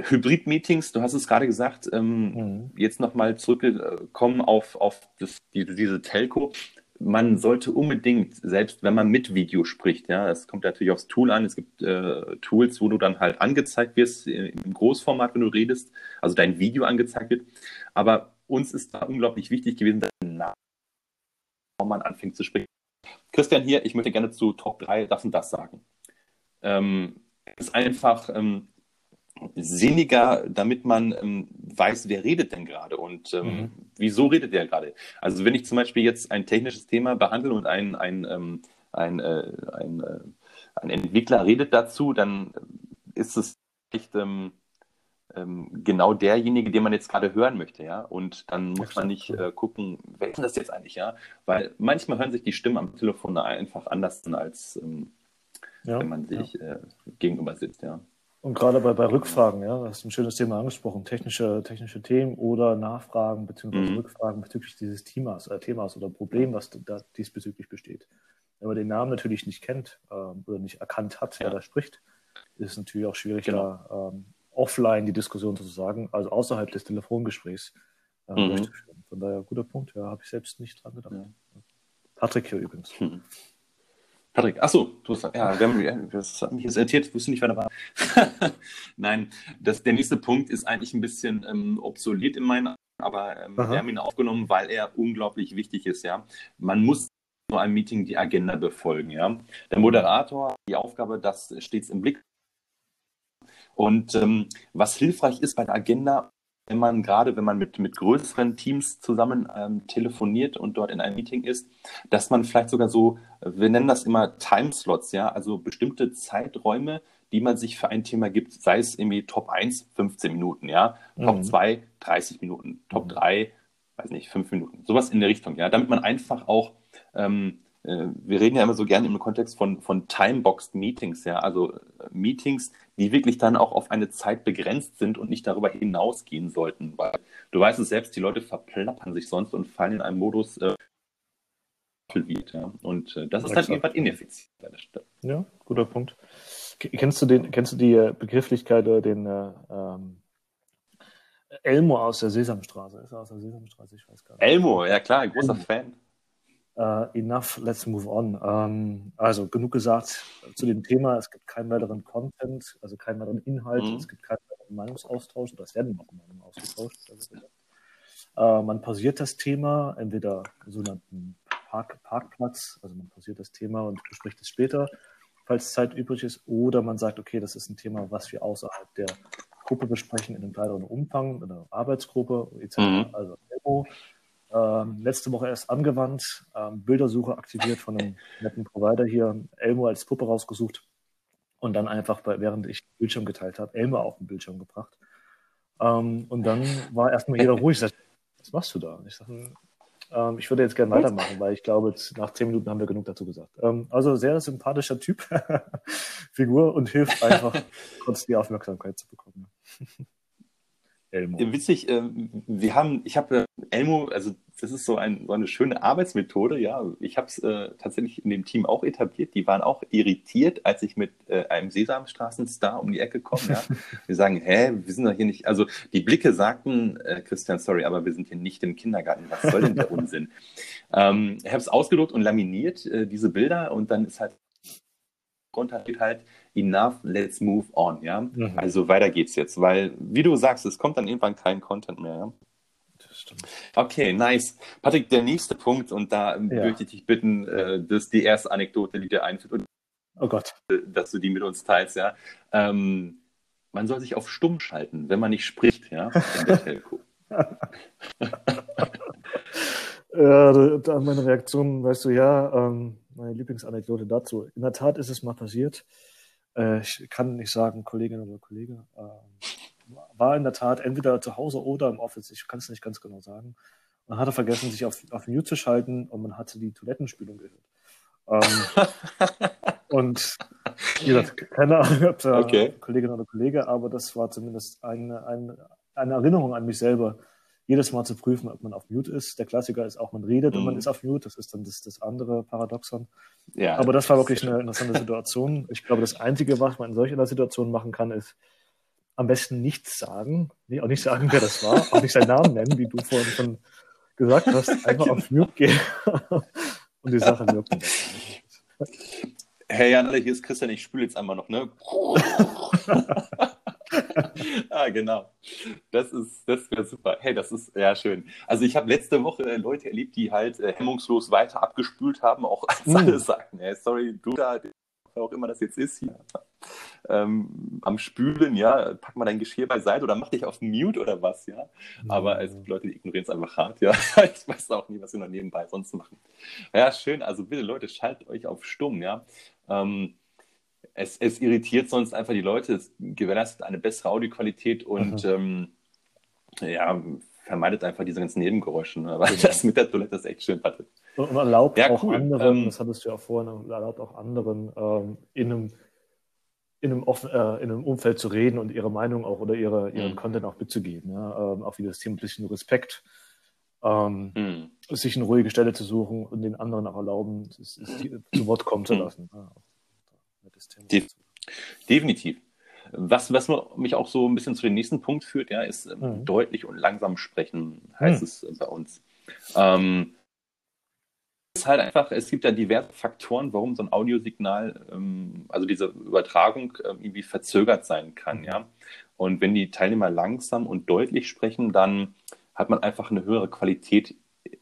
Hybrid-Meetings, du hast es gerade gesagt, ähm, mhm. jetzt nochmal zurückkommen auf, auf das, die, diese Telco. Man sollte unbedingt, selbst wenn man mit Video spricht, ja, es kommt natürlich aufs Tool an, es gibt äh, Tools, wo du dann halt angezeigt wirst äh, im Großformat, wenn du redest, also dein Video angezeigt wird. Aber uns ist da unglaublich wichtig gewesen, dass man anfängt zu sprechen. Christian hier, ich möchte gerne zu Top 3 das und das sagen. Ähm, ist einfach ähm, sinniger, damit man ähm, weiß, wer redet denn gerade und ähm, mhm. wieso redet der gerade. Also wenn ich zum Beispiel jetzt ein technisches Thema behandle und ein, ein, ähm, ein, äh, ein, äh, ein Entwickler redet dazu, dann ist es echt ähm, ähm, genau derjenige, den man jetzt gerade hören möchte, ja. Und dann muss man nicht äh, gucken, wer ist denn das jetzt eigentlich, ja? Weil manchmal hören sich die Stimmen am Telefon einfach anders an als ähm, ja, wenn man sich ja. äh, gegenüber sitzt, ja. Und gerade bei, bei Rückfragen, ja, das ist ein schönes Thema angesprochen, technische, technische Themen oder Nachfragen bzw. Mhm. Rückfragen bezüglich dieses Themas, äh, Themas oder Problem, was da diesbezüglich besteht. Wenn man den Namen natürlich nicht kennt ähm, oder nicht erkannt hat, wer da spricht, ist es natürlich auch schwierig, genau. da ähm, offline die Diskussion sozusagen, also außerhalb des Telefongesprächs äh, mhm. durchzuführen. Von daher guter Punkt, ja, habe ich selbst nicht dran gedacht. Ja. Patrick hier übrigens. Mhm. Patrick, achso, du hast, ja, wir haben, das hat mich jetzt irritiert, ich wusste nicht, wer da war. Nein, das, der nächste Punkt ist eigentlich ein bisschen ähm, obsolet in meinen aber ähm, wir haben ihn aufgenommen, weil er unglaublich wichtig ist, ja. Man muss nur einem Meeting die Agenda befolgen, ja. Der Moderator hat die Aufgabe, das stets im Blick. Und ähm, was hilfreich ist bei der Agenda, wenn man gerade, wenn man mit, mit größeren Teams zusammen ähm, telefoniert und dort in einem Meeting ist, dass man vielleicht sogar so, wir nennen das immer Timeslots, ja, also bestimmte Zeiträume, die man sich für ein Thema gibt, sei es irgendwie Top 1, 15 Minuten, ja, Top mhm. 2, 30 Minuten, Top 3, mhm. weiß nicht, 5 Minuten, sowas in der Richtung, ja, damit man einfach auch ähm, äh, wir reden ja immer so gerne im Kontext von, von Timeboxed Meetings, ja, also äh, Meetings, die wirklich dann auch auf eine Zeit begrenzt sind und nicht darüber hinausgehen sollten, weil du weißt es selbst, die Leute verplappern sich sonst und fallen in einen Modus äh, wird, ja. Und äh, das ist dann irgendwann ineffizient der. Ja, guter Punkt. Kennst du den, kennst du die äh, Begrifflichkeit oder den äh, ähm, Elmo aus der Sesamstraße? Ist er aus der Sesamstraße? Ich weiß gar nicht. Elmo, ja klar, ein großer. Fan. Uh, enough, let's move on. Ähm, also genug gesagt zu dem Thema. Es gibt keinen weiteren Content, also keinen weiteren Inhalt. Mhm. Es gibt keinen weiteren Meinungsaustausch. Oder es werden noch Meinungen ausgetauscht. Also, äh, man pausiert das Thema, entweder im sogenannten Park, Parkplatz, also man pausiert das Thema und bespricht es später, falls Zeit übrig ist, oder man sagt, okay, das ist ein Thema, was wir außerhalb der Gruppe besprechen, in einem kleineren Umfang, in einer Arbeitsgruppe etc. Mhm. Also Demo ähm, letzte Woche erst angewandt, ähm, Bildersuche aktiviert von einem netten Provider hier, Elmo als Puppe rausgesucht und dann einfach, bei, während ich den Bildschirm geteilt habe, Elmo auf den Bildschirm gebracht. Ähm, und dann war erstmal jeder ruhig. Ich sag, was machst du da? Und ich sage, äh, Ähm, ich würde jetzt gerne weitermachen, weil ich glaube, jetzt nach zehn Minuten haben wir genug dazu gesagt. Ähm, also sehr sympathischer Typ, Figur und hilft einfach, kurz die Aufmerksamkeit zu bekommen. Elmo. Witzig, äh, wir haben, ich habe äh, Elmo, also das ist so, ein, so eine schöne Arbeitsmethode, ja. Ich habe es äh, tatsächlich in dem Team auch etabliert. Die waren auch irritiert, als ich mit äh, einem Sesamstraßenstar um die Ecke komme. Ja. Wir sagen, hä, wir sind doch hier nicht. Also die Blicke sagten, äh, Christian, sorry, aber wir sind hier nicht im Kindergarten. Was soll denn der Unsinn? ähm, ich habe es ausgedruckt und laminiert, äh, diese Bilder, und dann ist halt drunter steht halt enough, let's move on, ja. Mhm. Also weiter geht's jetzt, weil, wie du sagst, es kommt dann irgendwann kein Content mehr, ja. Okay, nice. Patrick, der nächste Punkt, und da ja. möchte ich dich bitten, äh, dass die erste Anekdote, die dir einfällt, oh Gott. dass du die mit uns teilst, ja. Ähm, man soll sich auf stumm schalten, wenn man nicht spricht, ja, in der Telco. ja, da meine Reaktion, weißt du, ja, ähm, meine Lieblingsanekdote dazu. In der Tat ist es mal passiert. Äh, ich kann nicht sagen, Kollegin oder Kollege. Äh, war in der Tat entweder zu Hause oder im Office. Ich kann es nicht ganz genau sagen. Man hatte vergessen, sich auf, auf Mute zu schalten und man hatte die Toilettenspülung gehört. Ähm, und wie gesagt, keine Ahnung, ob da okay. Kollegin oder Kollege, aber das war zumindest eine, eine, eine Erinnerung an mich selber, jedes Mal zu prüfen, ob man auf Mute ist. Der Klassiker ist auch, man redet mhm. und man mhm. ist auf Mute. Das ist dann das, das andere Paradoxon. Ja, Aber das war wirklich eine interessante Situation. Ich glaube, das Einzige, was man in solch einer Situation machen kann, ist am besten nichts sagen. Nee, auch nicht sagen, wer das war. Auch nicht seinen Namen nennen, wie du vorhin schon gesagt hast. Einfach auf Mute gehen und die Sache wirken. Hey Jan, hier ist Christian, ich spüle jetzt einmal noch, ne? ah, genau. Das ist, das wäre super. Hey, das ist ja schön. Also ich habe letzte Woche äh, Leute erlebt, die halt äh, hemmungslos weiter abgespült haben, auch als mm. alle sagten, hey, sorry, du da, wer auch immer das jetzt ist hier, ähm, am Spülen, ja, pack mal dein Geschirr beiseite oder mach dich auf Mute oder was, ja. Aber es gibt Leute, die ignorieren es einfach hart, ja. ich weiß auch nie, was sie noch nebenbei sonst machen. Ja, schön. Also bitte Leute, schaltet euch auf stumm, ja. Ähm, es, es irritiert sonst einfach die Leute, es gewährleistet eine bessere Audioqualität und ähm, ja, vermeidet einfach diese ganzen Nebengeräusche, ne? weil das mit der Toilette ist echt schön, Patrick. Und erlaubt ja, auch cool. anderen, ähm, das hattest du ja vorhin, erlaubt auch anderen ähm, in einem in einem, offen, äh, in einem Umfeld zu reden und ihre Meinung auch oder ihre, ihren mhm. Content auch mitzugeben. Ja? Ähm, auch wieder das Thema ein bisschen Respekt, ähm, mhm. sich eine ruhige Stelle zu suchen und den anderen auch erlauben, es, es, zu Wort kommen zu lassen. Ja? Das Thema. De definitiv. Was, was mich auch so ein bisschen zu dem nächsten Punkt führt, ja, ist ähm, mhm. deutlich und langsam sprechen, heißt mhm. es äh, bei uns. Ähm, es ist halt einfach, es gibt ja diverse Faktoren, warum so ein Audiosignal, ähm, also diese Übertragung äh, irgendwie verzögert sein kann, ja. Und wenn die Teilnehmer langsam und deutlich sprechen, dann hat man einfach eine höhere Qualität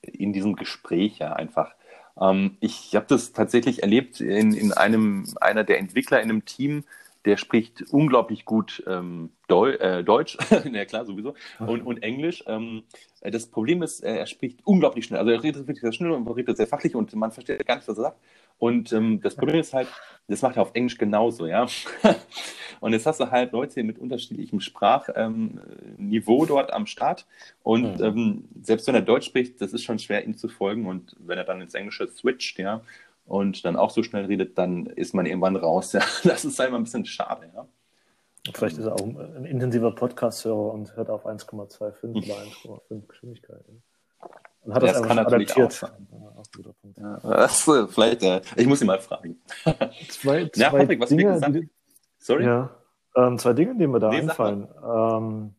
in diesem Gespräch ja einfach. Ähm, ich habe das tatsächlich erlebt in, in einem, einer der Entwickler in einem Team, der spricht unglaublich gut ähm, Deu äh, Deutsch, ja klar, sowieso, und, und Englisch. Ähm, das Problem ist, er spricht unglaublich schnell. Also er redet wirklich sehr schnell und redet sehr fachlich und man versteht gar nicht, was er sagt. Und ähm, das Problem ist halt, das macht er auf Englisch genauso, ja. und jetzt hast du halt Leute mit unterschiedlichem Sprachniveau ähm, dort am Start. Und mhm. ähm, selbst wenn er Deutsch spricht, das ist schon schwer, ihm zu folgen. Und wenn er dann ins Englische switcht, ja, und dann auch so schnell redet, dann ist man irgendwann raus. Ja. Das ist einfach ein bisschen schade, ja. Vielleicht ist er auch ein intensiver Podcast-Hörer und hört auf 1,25 oder 1,5 Geschwindigkeit. Ja. Und hat das, das kann natürlich adaptiert. auch sein. Ja, das, vielleicht, äh, ich muss ihn mal fragen. Zwei, zwei ja, Patrick, was Dinge, die, Sorry? Ja, ähm, zwei Dinge, die mir da nee, einfallen. Ähm,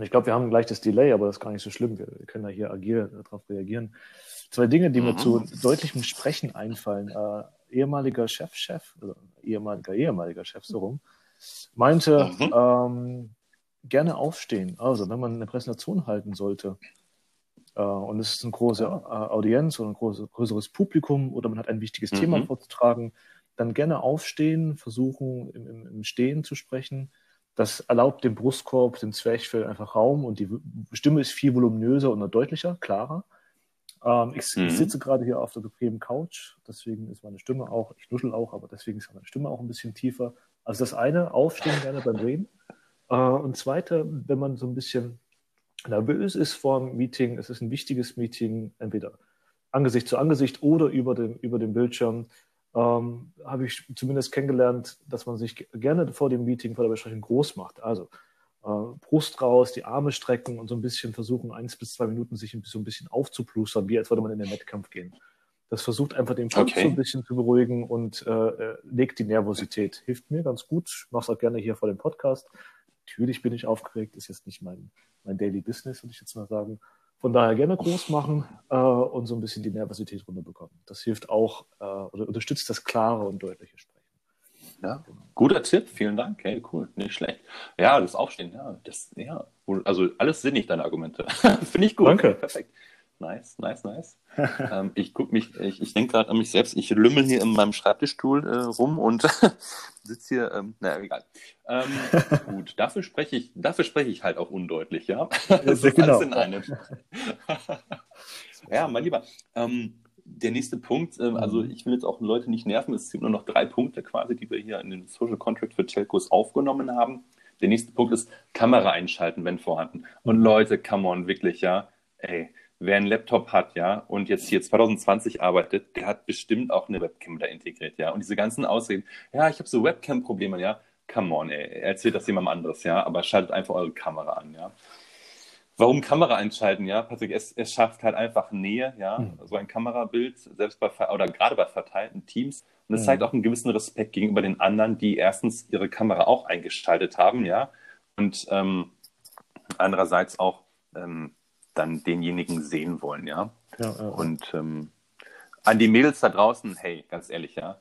ich glaube, wir haben gleich das Delay, aber das ist gar nicht so schlimm. Wir, können da hier agil darauf reagieren. Zwei Dinge, die mhm. mir zu deutlichem Sprechen einfallen. Äh, ehemaliger Chefchef, -Chef, ehemaliger ehemaliger Chef so rum, meinte, mhm. ähm, gerne aufstehen. Also, wenn man eine Präsentation halten sollte, äh, und es ist eine große äh, Audienz oder ein größeres Publikum oder man hat ein wichtiges mhm. Thema vorzutragen, dann gerne aufstehen, versuchen im, im, im, Stehen zu sprechen. Das erlaubt dem Brustkorb, dem Zwerchfell einfach Raum und die Stimme ist viel voluminöser und deutlicher, klarer. Ähm, ich, mhm. ich, sitze gerade hier auf der bequemen Couch, deswegen ist meine Stimme auch, ich nuschel auch, aber deswegen ist meine Stimme auch ein bisschen tiefer. Also das eine, aufstehen gerne beim Reden. Äh, und zweite, wenn man so ein bisschen nervös ist vor dem Meeting, es ist ein wichtiges Meeting, entweder Angesicht zu Angesicht oder über dem, über dem Bildschirm, ähm, habe ich zumindest kennengelernt, dass man sich gerne vor dem Meeting, vor der Besprechung groß macht. Also äh, Brust raus, die Arme strecken und so ein bisschen versuchen, eins bis zwei Minuten sich so ein bisschen aufzuplustern, wie als würde man in den Wettkampf gehen. Das versucht einfach den Puls okay. so ein bisschen zu beruhigen und äh, äh, legt die Nervosität. Hilft mir ganz gut. Es auch gerne hier vor dem Podcast. Natürlich bin ich aufgeregt, ist jetzt nicht mein, mein Daily Business, würde ich jetzt mal sagen. Von daher gerne groß machen äh, und so ein bisschen die Nervosität runterbekommen. Das hilft auch äh, oder unterstützt das klare und deutliche Sprechen. Ja, genau. guter Tipp, vielen Dank. Hey, cool, nicht schlecht. Ja, das Aufstehen, ja, das, ja, also alles sinnig, deine Argumente. Finde ich gut. Danke. Perfekt. Nice, nice, nice. ähm, ich guck mich, ich, ich denke gerade an mich selbst. Ich lümmel hier in meinem Schreibtischstuhl äh, rum und sitze hier, ähm, naja, egal. Ähm, gut, dafür spreche ich, dafür spreche ich halt auch undeutlich, ja. das ist genau. alles in einem. ja, mein Lieber. Ähm, der nächste Punkt, äh, also ich will jetzt auch Leute nicht nerven, es sind nur noch drei Punkte quasi, die wir hier in den Social Contract für Telcos aufgenommen haben. Der nächste Punkt ist Kamera einschalten, wenn vorhanden. Und Leute, come on, wirklich, ja, ey, wer einen Laptop hat, ja, und jetzt hier 2020 arbeitet, der hat bestimmt auch eine Webcam da integriert, ja. Und diese ganzen Ausreden, ja, ich habe so Webcam-Probleme, ja, come on, ey, erzählt das jemandem anderes, ja, aber schaltet einfach eure Kamera an, ja. Warum Kamera einschalten, ja, Patrick? Es, es schafft halt einfach Nähe, ja, mhm. so ein Kamerabild, selbst bei, oder gerade bei verteilten Teams. Und es mhm. zeigt auch einen gewissen Respekt gegenüber den anderen, die erstens ihre Kamera auch eingeschaltet haben, ja, und ähm, andererseits auch ähm, dann denjenigen sehen wollen, ja. ja, ja. Und ähm, an die Mädels da draußen, hey, ganz ehrlich, ja,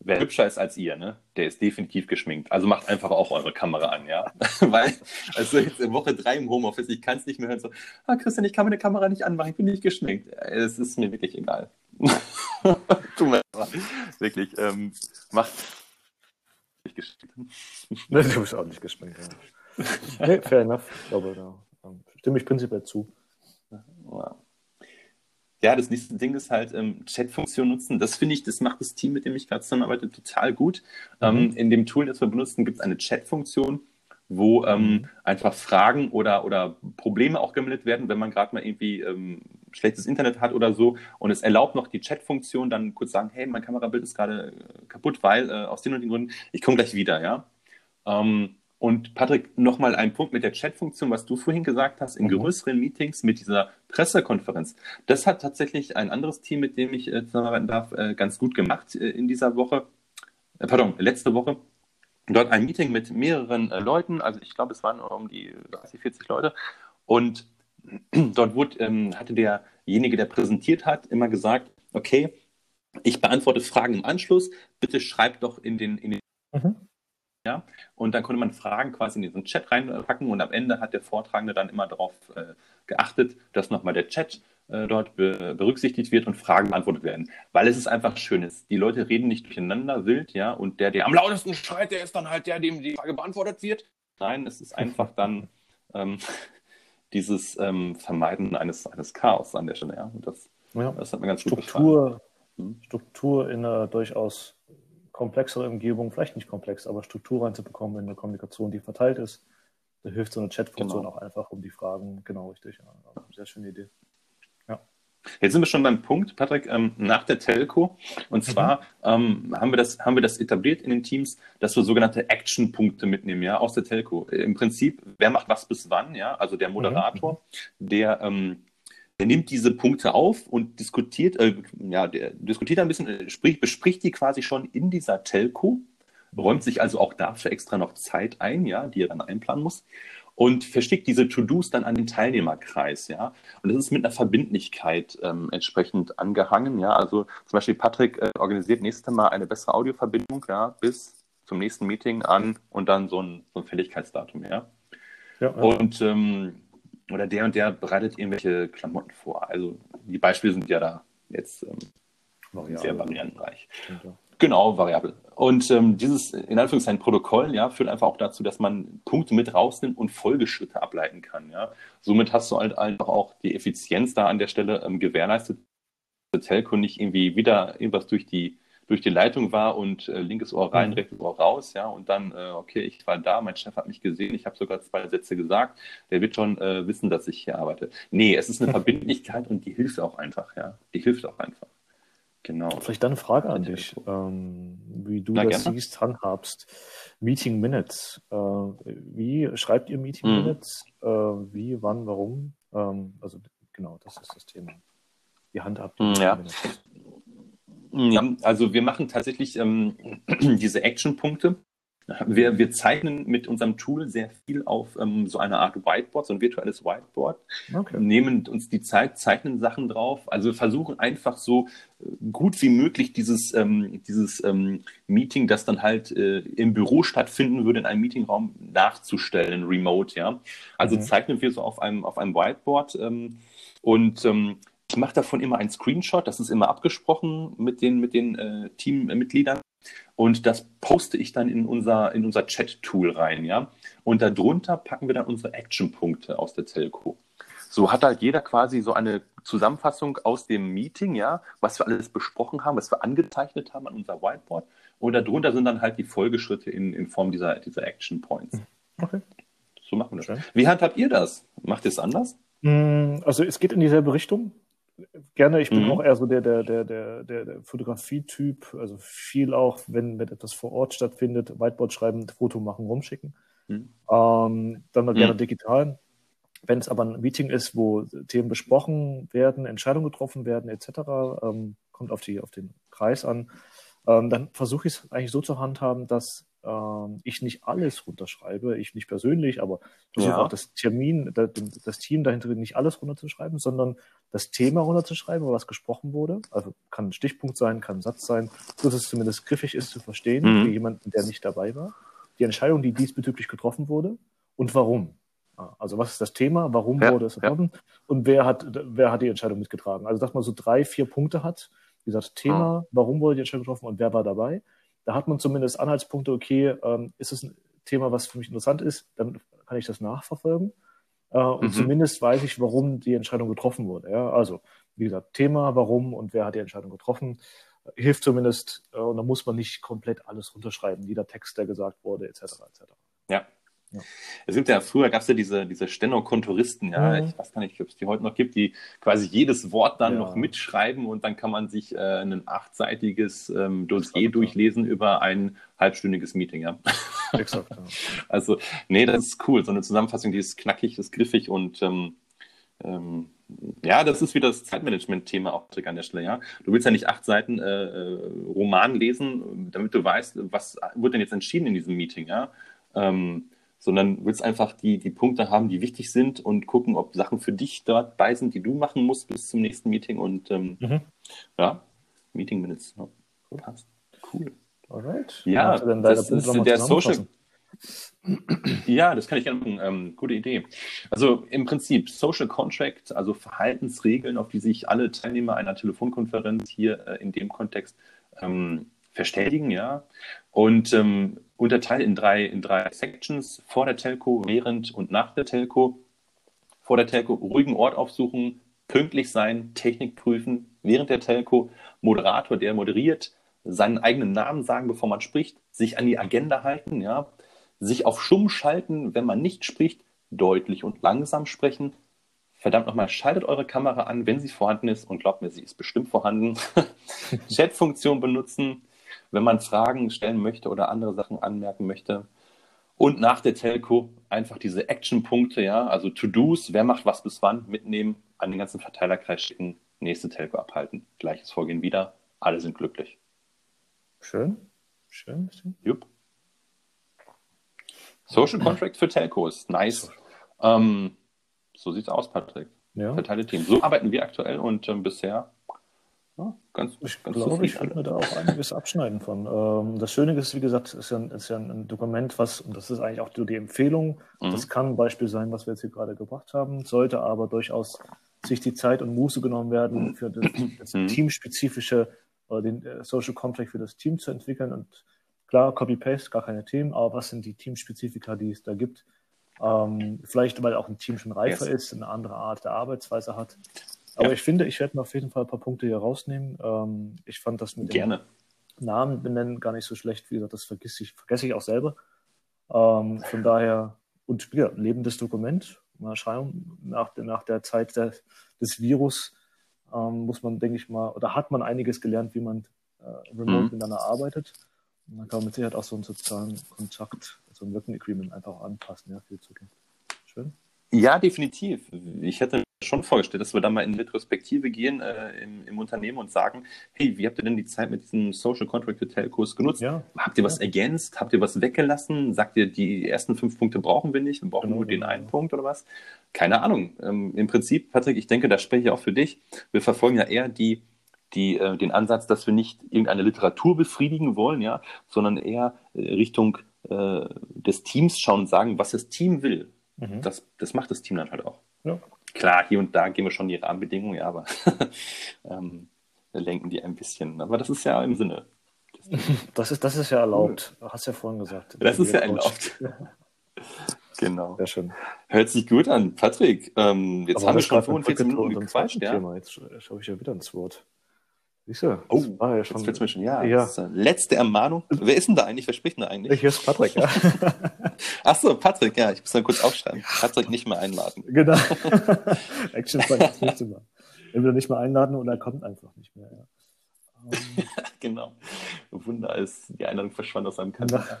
wer hübscher ist als ihr, ne, der ist definitiv geschminkt. Also macht einfach auch eure Kamera an, ja. Weil, also jetzt in Woche drei im Homeoffice, ich kann es nicht mehr hören, so, ah, Christian, ich kann meine Kamera nicht anmachen, ich bin nicht geschminkt. Es ist mir wirklich egal. tu mir wirklich, ähm, macht nicht geschminkt. Du bist auch nicht geschminkt, ja. nee, fair enough. Glaube, da stimme ich prinzipiell zu. Ja, das nächste Ding ist halt ähm, Chat-Funktion nutzen. Das finde ich, das macht das Team, mit dem ich gerade zusammenarbeite, total gut. Mhm. Ähm, in dem Tool, das wir benutzen, gibt es eine Chat-Funktion, wo ähm, mhm. einfach Fragen oder, oder Probleme auch gemeldet werden, wenn man gerade mal irgendwie ähm, schlechtes Internet hat oder so. Und es erlaubt noch die Chat-Funktion, dann kurz sagen, hey, mein Kamerabild ist gerade äh, kaputt, weil äh, aus den und den Gründen, ich komme gleich wieder, ja. Ähm, und Patrick, nochmal ein Punkt mit der Chat-Funktion, was du vorhin gesagt hast, in mhm. größeren Meetings mit dieser Pressekonferenz. Das hat tatsächlich ein anderes Team, mit dem ich äh, zusammenarbeiten darf, äh, ganz gut gemacht äh, in dieser Woche. Pardon, letzte Woche. Dort ein Meeting mit mehreren Leuten, also ich glaube, es waren um die 30, 40 Leute. Und dort wurde, ähm, hatte derjenige, der präsentiert hat, immer gesagt, okay, ich beantworte Fragen im Anschluss, bitte schreibt doch in den, in den mhm ja? Und dann konnte man Fragen quasi in diesen Chat reinpacken und am Ende hat der Vortragende dann immer darauf äh, geachtet, dass nochmal der Chat äh, dort be berücksichtigt wird und Fragen beantwortet werden. Weil es ist einfach schön ist. Die Leute reden nicht durcheinander wild, ja, und der, der am lautesten schreit, der ist dann halt der, dem die Frage beantwortet wird. Nein, es ist einfach dann ähm, dieses ähm, Vermeiden eines, eines Chaos an der Stelle, ja. Und das, ja. das hat mir ganz Struktur, gut gefallen. Struktur in einer durchaus komplexere Umgebung, vielleicht nicht komplex, aber Struktur reinzubekommen in eine Kommunikation, die verteilt ist. Da hilft so eine Chat-Funktion genau. auch einfach, um die Fragen genau richtig. Ja, sehr schöne Idee. Ja. Jetzt sind wir schon beim Punkt, Patrick, ähm, nach der Telco. Und mhm. zwar mhm. ähm, haben, wir das, haben wir das etabliert in den Teams, dass wir sogenannte Action-Punkte mitnehmen, ja, aus der Telco. Im Prinzip, wer macht was bis wann, ja, also der Moderator, mhm. der ähm, der nimmt diese Punkte auf und diskutiert, äh, ja, der diskutiert ein bisschen, äh, sprich, bespricht die quasi schon in dieser Telco, räumt sich also auch dafür extra noch Zeit ein, ja, die er dann einplanen muss und verschickt diese To-Dos dann an den Teilnehmerkreis, ja. Und das ist mit einer Verbindlichkeit ähm, entsprechend angehangen, ja. Also zum Beispiel Patrick äh, organisiert nächstes Mal eine bessere Audioverbindung, ja, bis zum nächsten Meeting an und dann so ein, so ein Fälligkeitsdatum, ja. ja, ja. Und ähm, oder der und der bereitet irgendwelche Klamotten vor. Also die Beispiele sind ja da jetzt ähm, sehr variantenreich. Ja. Genau, variabel. Und ähm, dieses, in Anführungszeichen, Protokoll, ja, führt einfach auch dazu, dass man Punkte mit rausnimmt und Folgeschritte ableiten kann, ja. Somit hast du halt einfach auch die Effizienz da an der Stelle ähm, gewährleistet. Der Telco nicht irgendwie wieder irgendwas durch die, durch die Leitung war und äh, linkes Ohr rein, Mhm. rechtes Ohr raus, ja, und dann, äh, okay, ich war da, mein Chef hat mich gesehen, ich habe sogar zwei Sätze gesagt, der wird schon äh, wissen, dass ich hier arbeite. Nee, es ist eine Verbindlichkeit und die hilft auch einfach, ja, die hilft auch einfach. Genau. Vielleicht dann eine Frage an dich, ähm, wie du Na, das gerne. siehst, handhabst. Meeting Minutes. Äh, wie schreibt ihr Meeting Mhm. Minutes? Äh, wie, wann, warum? Ähm, also genau, das ist das Thema. Wie handhabt ihr Mhm, Meeting ja. Minutes? Ja, also wir machen tatsächlich ähm, diese Action-Punkte. Wir, wir zeichnen mit unserem Tool sehr viel auf ähm, so eine Art Whiteboard, so ein virtuelles Whiteboard, Okay. nehmen uns die Zeit, zeichnen Sachen drauf. Also versuchen einfach so äh, gut wie möglich dieses, ähm, dieses ähm, Meeting, das dann halt äh, im Büro stattfinden würde, in einem Meetingraum nachzustellen, remote, ja. Also Mhm. zeichnen wir so auf einem, auf einem Whiteboard ähm, und ähm, ich mache davon immer einen Screenshot, das ist immer abgesprochen mit den, mit den äh, Teammitgliedern. Und das poste ich dann in unser, in unser Chat-Tool rein, ja. Und darunter packen wir dann unsere Action-Punkte aus der Telco. So hat halt jeder quasi so eine Zusammenfassung aus dem Meeting, ja, was wir alles besprochen haben, was wir angezeichnet haben an unser Whiteboard. Und darunter sind dann halt die Folgeschritte in, in Form dieser, dieser Action Points. okay. So machen wir das. Wie handhabt ihr das? Macht ihr es anders? Mm, Also es geht in dieselbe Richtung. Gerne, ich bin Mhm. auch eher so der, der, der, der, der, Fotografie-Typ, also viel auch, wenn, wenn etwas vor Ort stattfindet, Whiteboard schreiben, Foto machen, rumschicken. Mhm. Ähm, dann mal gerne Mhm. digital. Wenn es aber ein Meeting ist, wo Themen besprochen werden, Entscheidungen getroffen werden, etc., ähm, kommt auf, die, auf den Kreis an, ähm, dann versuche ich es eigentlich so zu handhaben, dass ähm, ich nicht alles runterschreibe, ich nicht persönlich, aber Ja. auch das Termin, das, Team dahinter nicht alles runterzuschreiben, sondern das Thema runterzuschreiben, was gesprochen wurde. Also kann ein Stichpunkt sein, kann ein Satz sein, so dass es zumindest griffig ist zu verstehen Mhm. für jemanden, der nicht dabei war. Die Entscheidung, die diesbezüglich getroffen wurde und warum. Ja, Also was ist das Thema, warum Ja, wurde es ja. getroffen und wer hat, wer hat die Entscheidung mitgetragen. Also dass man so drei, vier Punkte hat, wie gesagt, Thema, warum wurde die Entscheidung getroffen und wer war dabei. Da hat man zumindest Anhaltspunkte, okay, ähm, ist es ein Thema, was für mich interessant ist, dann kann ich das nachverfolgen. Äh, und Mhm. zumindest weiß ich, warum die Entscheidung getroffen wurde. Ja? Also, wie gesagt, Thema, warum und wer hat die Entscheidung getroffen, äh, hilft zumindest. Äh, und da muss man nicht komplett alles runterschreiben, jeder Text, der gesagt wurde, etc. etc. Ja. Ja. Es gibt ja, früher gab es ja diese, diese Stenokontoristen, ja, Mhm. ich weiß gar nicht, ob es die heute noch gibt, die quasi jedes Wort dann Ja. noch mitschreiben und dann kann man sich äh, ein achtseitiges ähm, Dossier durchlesen über ein halbstündiges Meeting, ja. Exakt. Ja. Also, nee, das ist cool. So eine Zusammenfassung, die ist knackig, ist griffig und ähm, ähm, ja, das ist wieder das Zeitmanagement-Thema auch an der Stelle, ja. Du willst ja nicht acht Seiten äh, äh, Roman lesen, damit du weißt, was wird denn jetzt entschieden in diesem Meeting, ja. Ähm, sondern willst einfach die, die Punkte haben, die wichtig sind und gucken, ob Sachen für dich dort bei sind, die du machen musst bis zum nächsten Meeting und ähm, Mhm. ja, Meeting Minutes. Ja. Passt. Cool. Alright. Ja, deine das ist der Social? Ja, das kann ich gerne machen. Ähm, gute Idee. Also im Prinzip Social Contract, also Verhaltensregeln, auf die sich alle Teilnehmer einer Telefonkonferenz hier äh, in dem Kontext ähm, verständigen, ja. Und ähm, unterteilt in drei, in drei Sections. Vor der Telco, während und nach der Telco. Vor der Telco ruhigen Ort aufsuchen, pünktlich sein, Technik prüfen, während der Telco Moderator, der moderiert, seinen eigenen Namen sagen, bevor man spricht, sich an die Agenda halten, ja, sich auf Stumm schalten, wenn man nicht spricht, deutlich und langsam sprechen. Verdammt nochmal, schaltet eure Kamera an, wenn sie vorhanden ist. Und glaubt mir, sie ist bestimmt vorhanden. Chat-Funktion benutzen, wenn man Fragen stellen möchte oder andere Sachen anmerken möchte. Und nach der Telco einfach diese Action-Punkte, ja, also To-Dos, wer macht was bis wann, mitnehmen, an den ganzen Verteilerkreis schicken, nächste Telco abhalten. Gleiches Vorgehen wieder, alle sind glücklich. Schön. Schön. Jupp. Social Contract für Telcos, nice. Ähm, so sieht's aus, Patrick. Ja. Verteilte Team. So arbeiten wir aktuell und ähm, bisher ja, ganz, Ich ganz glaube, ich würde mir da auch einiges abschneiden von. Ähm, das Schöne ist, wie gesagt, ist ja, ist ja ein Dokument, was, und das ist eigentlich auch die Empfehlung, Mhm. das kann ein Beispiel sein, was wir jetzt hier gerade gebracht haben, sollte aber durchaus sich die Zeit und Muße genommen werden, für das, das Mhm. teamspezifische, äh, den äh, Social Contract für das Team zu entwickeln. Und klar, Copy-Paste, gar keine Themen, aber was sind die Teamspezifika, die es da gibt? Ähm, vielleicht, weil auch ein Team schon reifer Yes. ist, eine andere Art der Arbeitsweise hat. Aber Ja. ich finde, ich werde mir auf jeden Fall ein paar Punkte hier rausnehmen. Ähm, ich fand das mit dem Gerne. Namen benennen gar nicht so schlecht. Wie gesagt, das vergesse ich, vergesse ich auch selber. Ähm, von daher, und ja, lebendes Dokument. Mal schauen, nach, der, nach der Zeit der, des Virus ähm, muss man, denke ich mal, oder hat man einiges gelernt, wie man äh, remote mhm. miteinander arbeitet. Und dann kann man mit Sicherheit auch so einen sozialen Kontakt, so ein Working Agreement einfach anpassen, ja, für die Zukunft. Schön. Ja, definitiv. Ich hätte schon vorgestellt, dass wir da mal in Retrospektive gehen äh, im, im, Unternehmen und sagen, hey, wie habt ihr denn die Zeit mit diesem Social Contract Hotel Kurs genutzt? Ja. Habt ihr was ja. ergänzt? Habt ihr was weggelassen? Sagt ihr, die ersten fünf Punkte brauchen wir nicht, wir brauchen genau, nur den genau. einen Punkt oder was? Keine Ahnung. Ähm, Im Prinzip, Patrick, ich denke, da spreche ich auch für dich. Wir verfolgen ja eher die, die, äh, den Ansatz, dass wir nicht irgendeine Literatur befriedigen wollen, ja, sondern eher äh, Richtung äh, des Teams schauen und sagen, was das Team will. Mhm. Das, das macht das Team dann halt auch. Ja. Klar, hier und da gehen wir schon die Rahmenbedingungen, ja, aber ähm, lenken die ein bisschen. Aber das ist ja im Sinne. Das ist, das ist ja erlaubt. Du hast ja vorhin gesagt. Das ist ja erlaubt. genau. Sehr schön. Hört sich gut an. Patrick, ähm, jetzt aber haben wir schon 45 Minuten gequatscht. Ja? Jetzt schaue ich ja wieder ins Wort. Siehst du? Oh, war ja schon. Jetzt mir schon, ja. ja. letzte Ermahnung. Wer ist denn da eigentlich? Wer spricht denn da eigentlich? Hier ist Patrick, ja. Ach so, Patrick, ja. Ich muss dann kurz aufschreiben. Patrick nicht mehr einladen. Genau. Action das nächste Mal. Entweder nicht mehr einladen oder er kommt einfach nicht mehr, ja. genau. Wunder, als die Einladung verschwand aus seinem Kanal.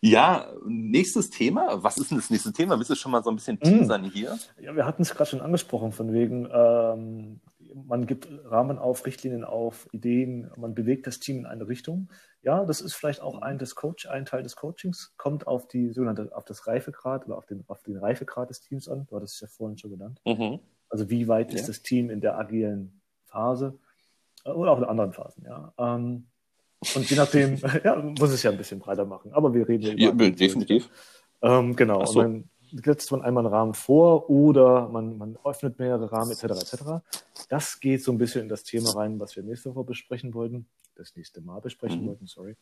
Ja, nächstes Thema. Was ist denn das nächste Thema? Willst du schon mal so ein bisschen mm. teasern hier? Ja, wir hatten es gerade schon angesprochen, von wegen, ähm, man gibt Rahmen auf, Richtlinien auf, Ideen, man bewegt das Team in eine Richtung. Ja, das ist vielleicht auch ein, des Coach, ein Teil des Coachings, kommt auf die sogenannte, auf das Reifegrad oder auf den, auf den Reifegrad des Teams an. Du hattest es ja vorhin schon genannt. Mhm. Also wie weit ja. ist das Team in der agilen Phase äh, oder auch in anderen Phasen, ja. Ähm, und je nachdem, ja, muss es ja ein bisschen breiter machen. Aber wir reden ja über. Ja, definitiv. Ähm, genau. So. Und dann setzt man einmal einen Rahmen vor oder man, man öffnet mehrere Rahmen etc. etc. Das geht so ein bisschen in das Thema rein, was wir nächste Woche besprechen wollten, das nächste Mal besprechen mhm. wollten, sorry.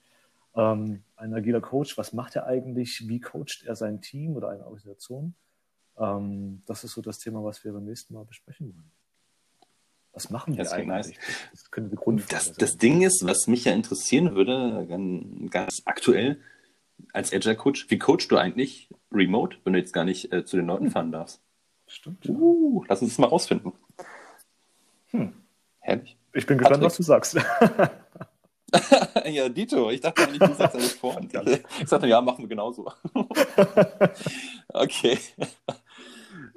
Ähm, ein agiler Coach, was macht er eigentlich? Wie coacht er sein Team oder eine Organisation? Ähm, das ist so das Thema, was wir beim nächsten Mal besprechen wollen. Was machen wir das eigentlich? Nice. Das, das, das Ding ist, was mich ja interessieren würde, ganz aktuell, als Agile Coach, wie coachst du eigentlich remote, wenn du jetzt gar nicht äh, zu den Leuten fahren darfst? Stimmt. Uh, lass uns das mal rausfinden. Hm. Herrlich. Ich bin gespannt, was du sagst. ja, Dito, ich dachte eigentlich, du sagst alles vor. Ich sagte, ja, machen wir genauso. okay.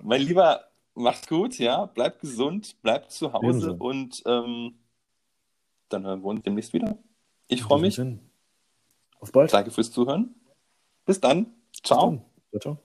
Mein Lieber, macht's gut, ja, bleib gesund, bleib zu Hause Ebenso. und ähm, dann hören wir uns demnächst wieder. Ich freue mich. Sinn. Auf bald. Danke fürs Zuhören. Bis dann. Ciao. Bis dann. Ciao, ciao.